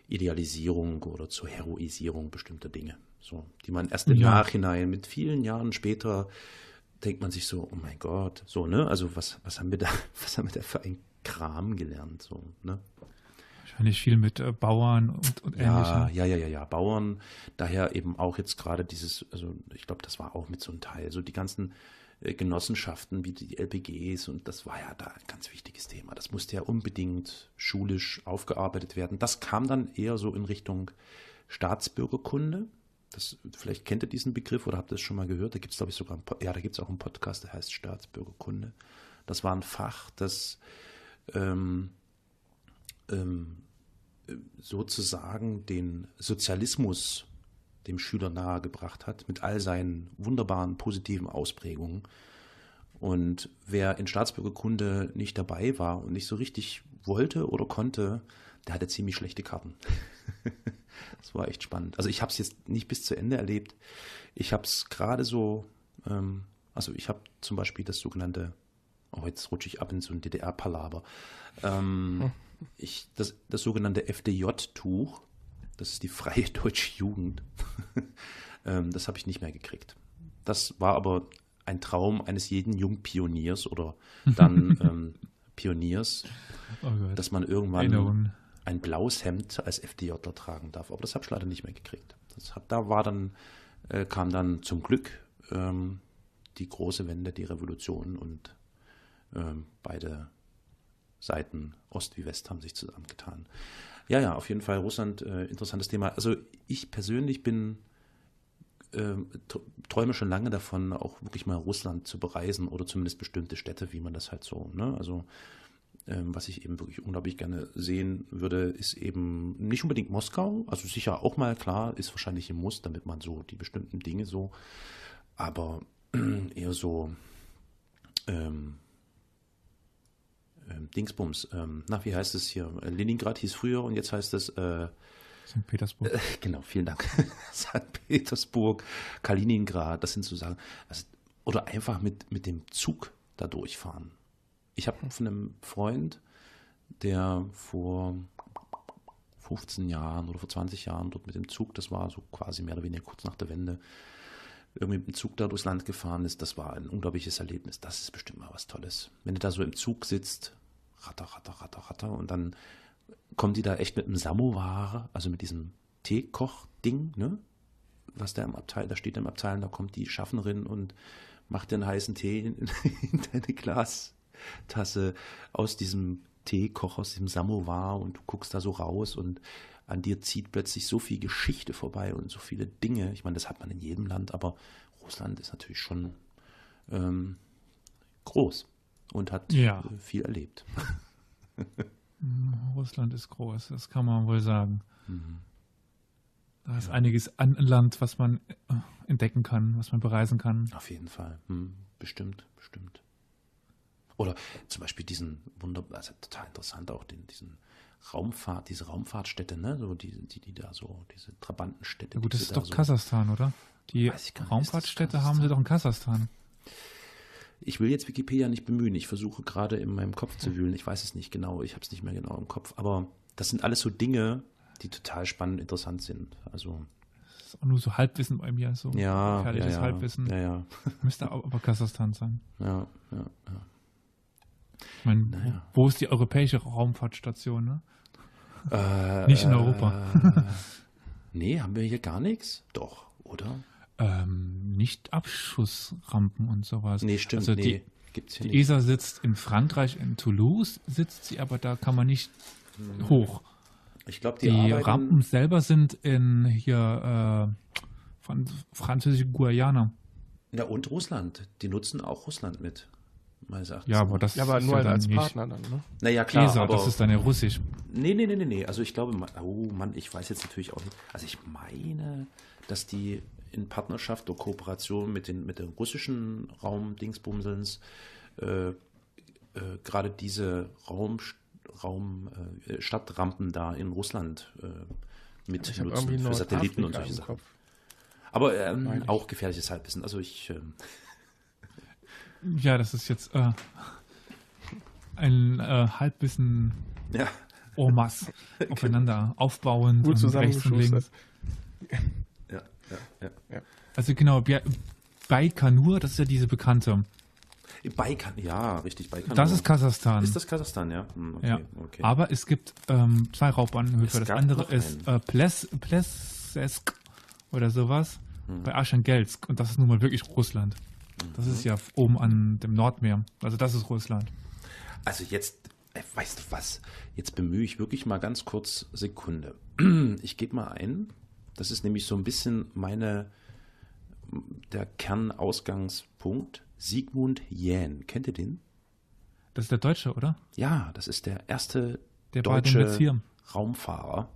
Idealisierung oder zur Heroisierung bestimmter Dinge. So, die man erst im ja. Nachhinein mit vielen Jahren später denkt man sich so, oh mein Gott, so, ne? Also was, was haben wir da, was haben wir da für ein Kram gelernt, so, ne? Wahrscheinlich viel mit äh, Bauern und, und ja, Ja, ja, ja, ja, Bauern. Daher eben auch jetzt gerade dieses, also ich glaube, das war auch mit so einem Teil. So die ganzen Genossenschaften wie die LPGs und das war ja da ein ganz wichtiges Thema. Das musste ja unbedingt schulisch aufgearbeitet werden. Das kam dann eher so in Richtung Staatsbürgerkunde. Das, vielleicht kennt ihr diesen Begriff oder habt ihr es schon mal gehört. Da gibt es, glaube ich, sogar, einen, ja, da gibt auch einen Podcast, der heißt Staatsbürgerkunde. Das war ein Fach, das ähm, ähm, sozusagen den Sozialismus dem Schüler nahegebracht hat, mit all seinen wunderbaren positiven Ausprägungen. Und wer in Staatsbürgerkunde nicht dabei war und nicht so richtig wollte oder konnte, der hatte ziemlich schlechte Karten. das war echt spannend. Also ich habe es jetzt nicht bis zu Ende erlebt. Ich habe es gerade so, ähm, also ich habe zum Beispiel das sogenannte, oh jetzt rutsche ich ab in so ein DDR-Palaber, ähm, hm. ich, das, das sogenannte FDJ-Tuch, das ist die freie deutsche Jugend. ähm, das habe ich nicht mehr gekriegt. Das war aber ein Traum eines jeden Jungpioniers oder dann ähm, Pioniers, oh dass man irgendwann Erinnerung. ein blaues Hemd als FDJler tragen darf. Aber das habe ich leider nicht mehr gekriegt. Das hat, da war dann, äh, kam dann zum Glück ähm, die große Wende, die Revolution und ähm, beide Seiten, Ost wie West, haben sich zusammengetan. Ja, ja, auf jeden Fall Russland, äh, interessantes Thema. Also ich persönlich bin, äh, träume schon lange davon, auch wirklich mal Russland zu bereisen oder zumindest bestimmte Städte, wie man das halt so, ne? Also ähm, was ich eben wirklich unglaublich gerne sehen würde, ist eben nicht unbedingt Moskau, also sicher auch mal klar, ist wahrscheinlich ein Muss, damit man so die bestimmten Dinge so, aber eher so ähm, ähm, Dingsbums, ähm, na, wie heißt es hier? Leningrad hieß früher und jetzt heißt es äh, St. Petersburg. Äh, genau, vielen Dank. St. Petersburg, Kaliningrad, das sind so Sachen. Also, oder einfach mit, mit dem Zug da durchfahren. Ich habe von einem Freund, der vor 15 Jahren oder vor 20 Jahren dort mit dem Zug, das war so quasi mehr oder weniger kurz nach der Wende, irgendwie mit dem Zug da durchs Land gefahren ist, das war ein unglaubliches Erlebnis. Das ist bestimmt mal was Tolles. Wenn du da so im Zug sitzt, ratter, ratter, ratter, ratter, und dann kommen die da echt mit einem Samovar, also mit diesem Teekoch-Ding, ne? Was da im Abteil, da steht im Abteil, da kommt die Schaffnerin und macht den heißen Tee in, in deine Glastasse aus diesem Teekoch, aus diesem Samovar und du guckst da so raus und an dir zieht plötzlich so viel Geschichte vorbei und so viele Dinge. Ich meine, das hat man in jedem Land, aber Russland ist natürlich schon ähm, groß und hat ja. Äh, viel erlebt. Russland ist groß, das kann man wohl sagen. Mhm. Da ist ja. einiges an Land, was man äh, entdecken kann, was man bereisen kann. Auf jeden Fall. Hm, bestimmt, bestimmt. Oder zum Beispiel diesen wunderbar, also total interessant auch den, diesen Raumfahrt, diese Raumfahrtstätte, ne, so die, die, die da so, diese Trabantenstädte. Ja gut, das ist doch so, Kasachstan, oder? Die Raumfahrtstätte haben sie doch in Kasachstan. Ich will jetzt Wikipedia nicht bemühen. Ich versuche gerade in meinem Kopf zu wühlen. Ich weiß es nicht genau. Ich habe es nicht mehr genau im Kopf. Aber das sind alles so Dinge, die total spannend, interessant sind. Also das ist auch nur so Halbwissen bei mir, so ja, gefährliches ja, ja. Halbwissen. Ja, ja. Müsste aber Kasachstan sein. Ja, ja, ja. Ich meine, Naja. wo ist die europäische Raumfahrtstation? Ne? Äh, Nicht in Europa. Äh, nee, haben wir hier gar nichts? Doch, oder? Ähm, nicht Abschussrampen und sowas. Nee, stimmt. Also nee, die, gibt's hier die nicht. ESA sitzt in Frankreich, in Toulouse sitzt sie, aber da kann man nicht Hm. hoch. Ich glaube, die, Die, Rampen selber sind in hier äh, Fran französische Guayana. Ja, und Russland. Die nutzen auch Russland mit. Meines Erachtens. Ja, aber das Ja, aber ist nur ja dann als nicht Partner dann, ne? Naja, klar. ESA, aber, das ist dann ja russisch. Nee, nee, nee, nee, nee. Also ich glaube, oh Mann, ich weiß jetzt natürlich auch nicht. Also ich meine, dass die in Partnerschaft oder Kooperation mit den, mit den russischen Raumdingsbumsels äh, äh, gerade diese Raum, Raum äh, Stadtrampen da in Russland äh, mit Ich habe nutzen für Satelliten und solche Sachen. Kopf. Aber ähm, auch gefährliches Halbwissen. Also ich ähm, Ja, das ist jetzt äh, ein äh, Halbwissen ja. masse aufeinander aufbauend Gut und rechts und zusammengeschustert. Ja, ja, ja. Also genau, Baikonur, das ist ja diese bekannte. Baikan, ja, richtig, Baikonur. Das ist Kasachstan. Ist das Kasachstan, ja? Hm, okay, ja. okay. Aber es gibt ähm, zwei Raubbahnhöfe. Das andere ist äh, Ples, Plesesk oder sowas Hm. bei Aschangelsk. Und das ist nun mal wirklich Russland. Das ist ja oben an dem Nordmeer. Also das ist Russland. Also jetzt, äh, weißt du was? Jetzt bemühe ich wirklich mal ganz kurz Sekunde. Ich gebe mal ein. Das ist nämlich so ein bisschen meine, der Kernausgangspunkt. Sigmund Jähn. Kennt ihr den? Das ist der Deutsche, oder? Ja, das ist der erste Der deutsche. Raumfahrer.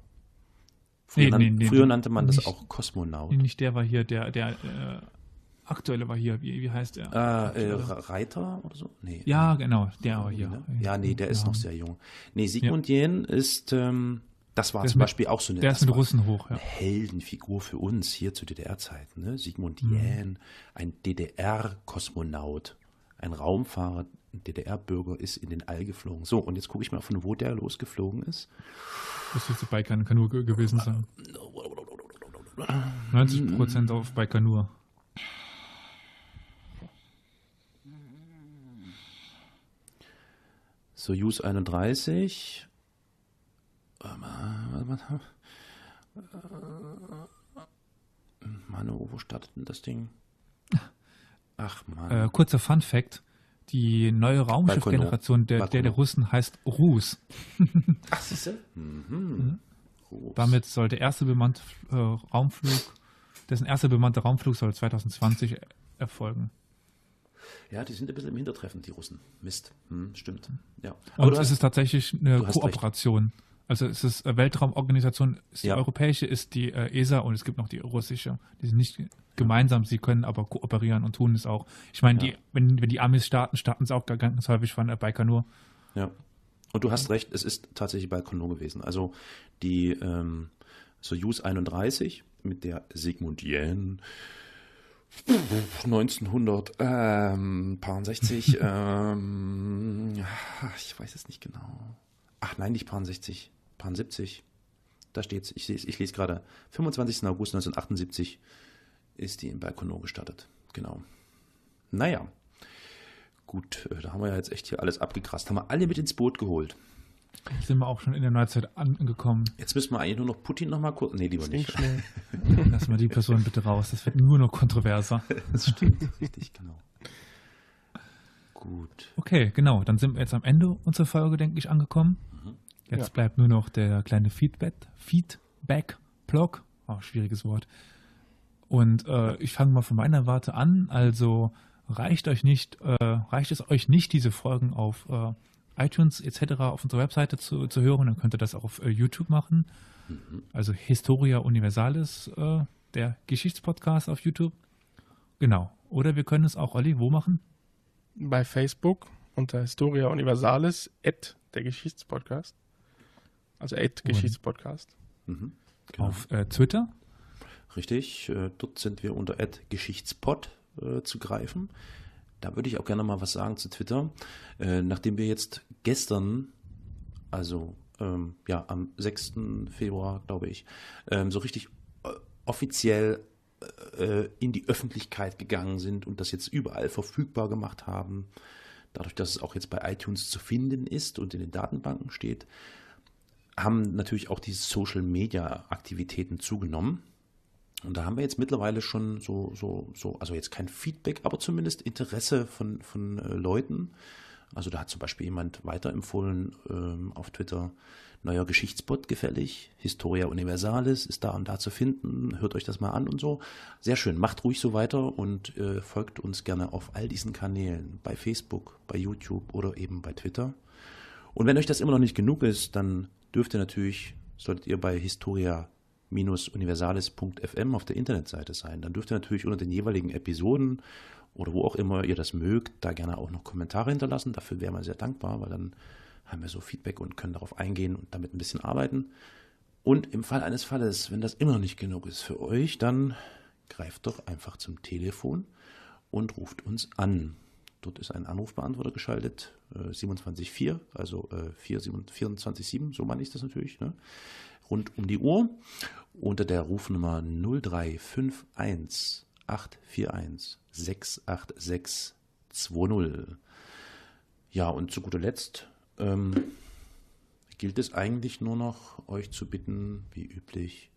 Früher, Nee, nan- nee, nee, früher nannte man das nicht- auch Kosmonaut. Nicht der war hier, der, der äh, aktuelle war hier. Wie, wie heißt der? Äh, äh, Aktuelle? Reiter oder so? Nee. ja, genau, der war hier. Ne? Ja, nee, der ist Ja. noch sehr jung. Nee, Sigmund Jähn ist, ähm, das war Der ist zum mit- Beispiel auch so eine, Der ist mit Russen hoch, ja. eine Heldenfigur für uns hier zu DDR-Zeiten. Ne? Sigmund Mhm. Jähn, ein DDR-Kosmonaut, ein Raumfahrer, ein DDR-Bürger ist in den All geflogen. So, und jetzt gucke ich mal, von wo der losgeflogen ist. Das müsste Baikonur ge- gewesen sein. 90 Prozent auf Baikonur. Soyuz 31. Warte mal, warte mal. Äh, Manu, wo startet denn das Ding? Ach man. Äh, kurzer Fun Fact. Die neue Raumschiffgeneration der, der, der. Russen heißt Rus. Ach, siehste? Mhm. Groß. Damit soll der erste bemannte äh, Raumflug, dessen erster bemannter Raumflug soll 2020 erfolgen. Ja, die sind ein bisschen im Hintertreffen, die Russen. Mist. Hm, stimmt. Ja. Und du es hast- ist tatsächlich eine Kooperation. Also es ist Weltraumorganisation, ist die Ja. europäische, ist die äh, ESA und es gibt noch die russische. Die sind nicht gemeinsam, sie können aber kooperieren und tun es auch. Ich meine, Ja. die, wenn, wenn die Amis starten, starten sie auch ganz häufig von äh, Baikonur. Ja. Und du hast recht, es ist tatsächlich Baikonur gewesen. Also die ähm, Soyuz 31 mit der Sigmund Jähn 1960, ähm, ja, ich weiß es nicht genau. Ach nein, nicht Pan 60, Pan 70. Da steht's. Ich, lese- ich lese gerade. 25. August 1978 ist die in Baikonur gestartet. Genau. Naja. Gut, äh, da haben wir ja jetzt echt hier alles abgegrast. Haben wir alle mit ins Boot geholt. Sind wir auch schon in der Neuzeit angekommen. Jetzt müssen wir eigentlich nur noch Putin noch mal kurz. Nee, lieber nicht. schnell. Lassen wir die Person bitte raus. Das wird nur noch kontroverser. Das stimmt, richtig, genau. Gut. Okay, genau. Dann sind wir jetzt am Ende unserer Folge, denke ich, angekommen. Jetzt Ja. bleibt nur noch der kleine Feedback, Feedback-Blog. Oh, schwieriges Wort. Und äh, ich fange mal von meiner Warte an. Also reicht euch nicht, äh, reicht es euch nicht, diese Folgen auf äh, iTunes etc. auf unserer Webseite zu, zu hören, dann könnt ihr das auch auf äh, YouTube machen. Also Historia Universalis, äh, der Geschichtspodcast auf YouTube. Genau. Oder wir können es auch, Olli, wo machen? Bei Facebook unter Historia Universalis, at der Geschichtspodcast. Also at Geschichtspodcast. Mhm, genau. Auf äh, Twitter? Richtig, äh, dort sind wir unter at Geschichtspod äh, zu greifen. Da würde ich auch gerne mal was sagen zu Twitter. Äh, nachdem wir jetzt gestern, also ähm, ja, am 6. Februar, glaube ich, ähm, so richtig äh, offiziell äh, in die Öffentlichkeit gegangen sind und das jetzt überall verfügbar gemacht haben, dadurch, dass es auch jetzt bei iTunes zu finden ist und in den Datenbanken steht, haben natürlich auch die Social Media Aktivitäten zugenommen. Und da haben wir jetzt mittlerweile schon so, so, so, also jetzt kein Feedback, aber zumindest Interesse von, von äh, Leuten. Also da hat zum Beispiel jemand weiterempfohlen ähm, auf Twitter, neuer Geschichtsbot gefällig, Historia Universalis ist da und da zu finden, hört euch das mal an und so. Sehr schön, macht ruhig so weiter und äh, folgt uns gerne auf all diesen Kanälen, bei Facebook, bei YouTube oder eben bei Twitter. Und wenn euch das immer noch nicht genug ist, dann dürft ihr natürlich, solltet ihr bei Historia universalis.fm auf der Internetseite sein. Dann dürft ihr natürlich unter den jeweiligen Episoden oder wo auch immer ihr das mögt, da gerne auch noch Kommentare hinterlassen. Dafür wäre man sehr dankbar, weil dann haben wir so Feedback und können darauf eingehen und damit ein bisschen arbeiten. Und im Fall eines Falles, wenn das immer noch nicht genug ist für euch, dann greift doch einfach zum Telefon und ruft uns an. Dort ist ein Anrufbeantworter geschaltet, äh, 27.4, also äh, 24.7, so meine ich das natürlich. Ne? rund um die Uhr unter der Rufnummer 0351 841 686 20. Ja, und zu guter Letzt ähm, gilt es eigentlich nur noch, euch zu bitten, wie üblich,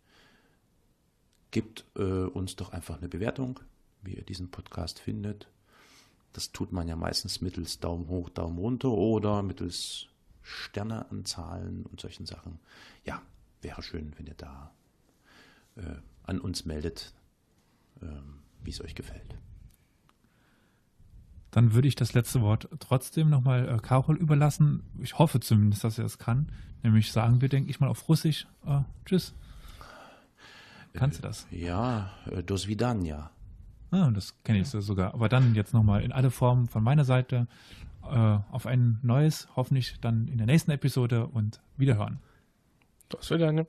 gebt äh, uns doch einfach eine Bewertung, wie ihr diesen Podcast findet. Das tut man ja meistens mittels Daumen hoch, Daumen runter oder mittels Sterneanzahlen und solchen Sachen. Ja, wäre schön, wenn ihr da äh, an uns meldet, äh, wie es euch gefällt. Dann würde ich das letzte Wort trotzdem nochmal äh, Karol überlassen. Ich hoffe zumindest, dass er es kann. Nämlich sagen wir, denke ich mal, auf Russisch. Äh, tschüss. Äh, Kannst du das? Ja, äh, do svidania. Ah, das kenne ich ja. sogar. Aber dann jetzt nochmal in alle Formen von meiner Seite äh, auf ein neues, hoffentlich dann in der nächsten Episode und wiederhören. Das wird.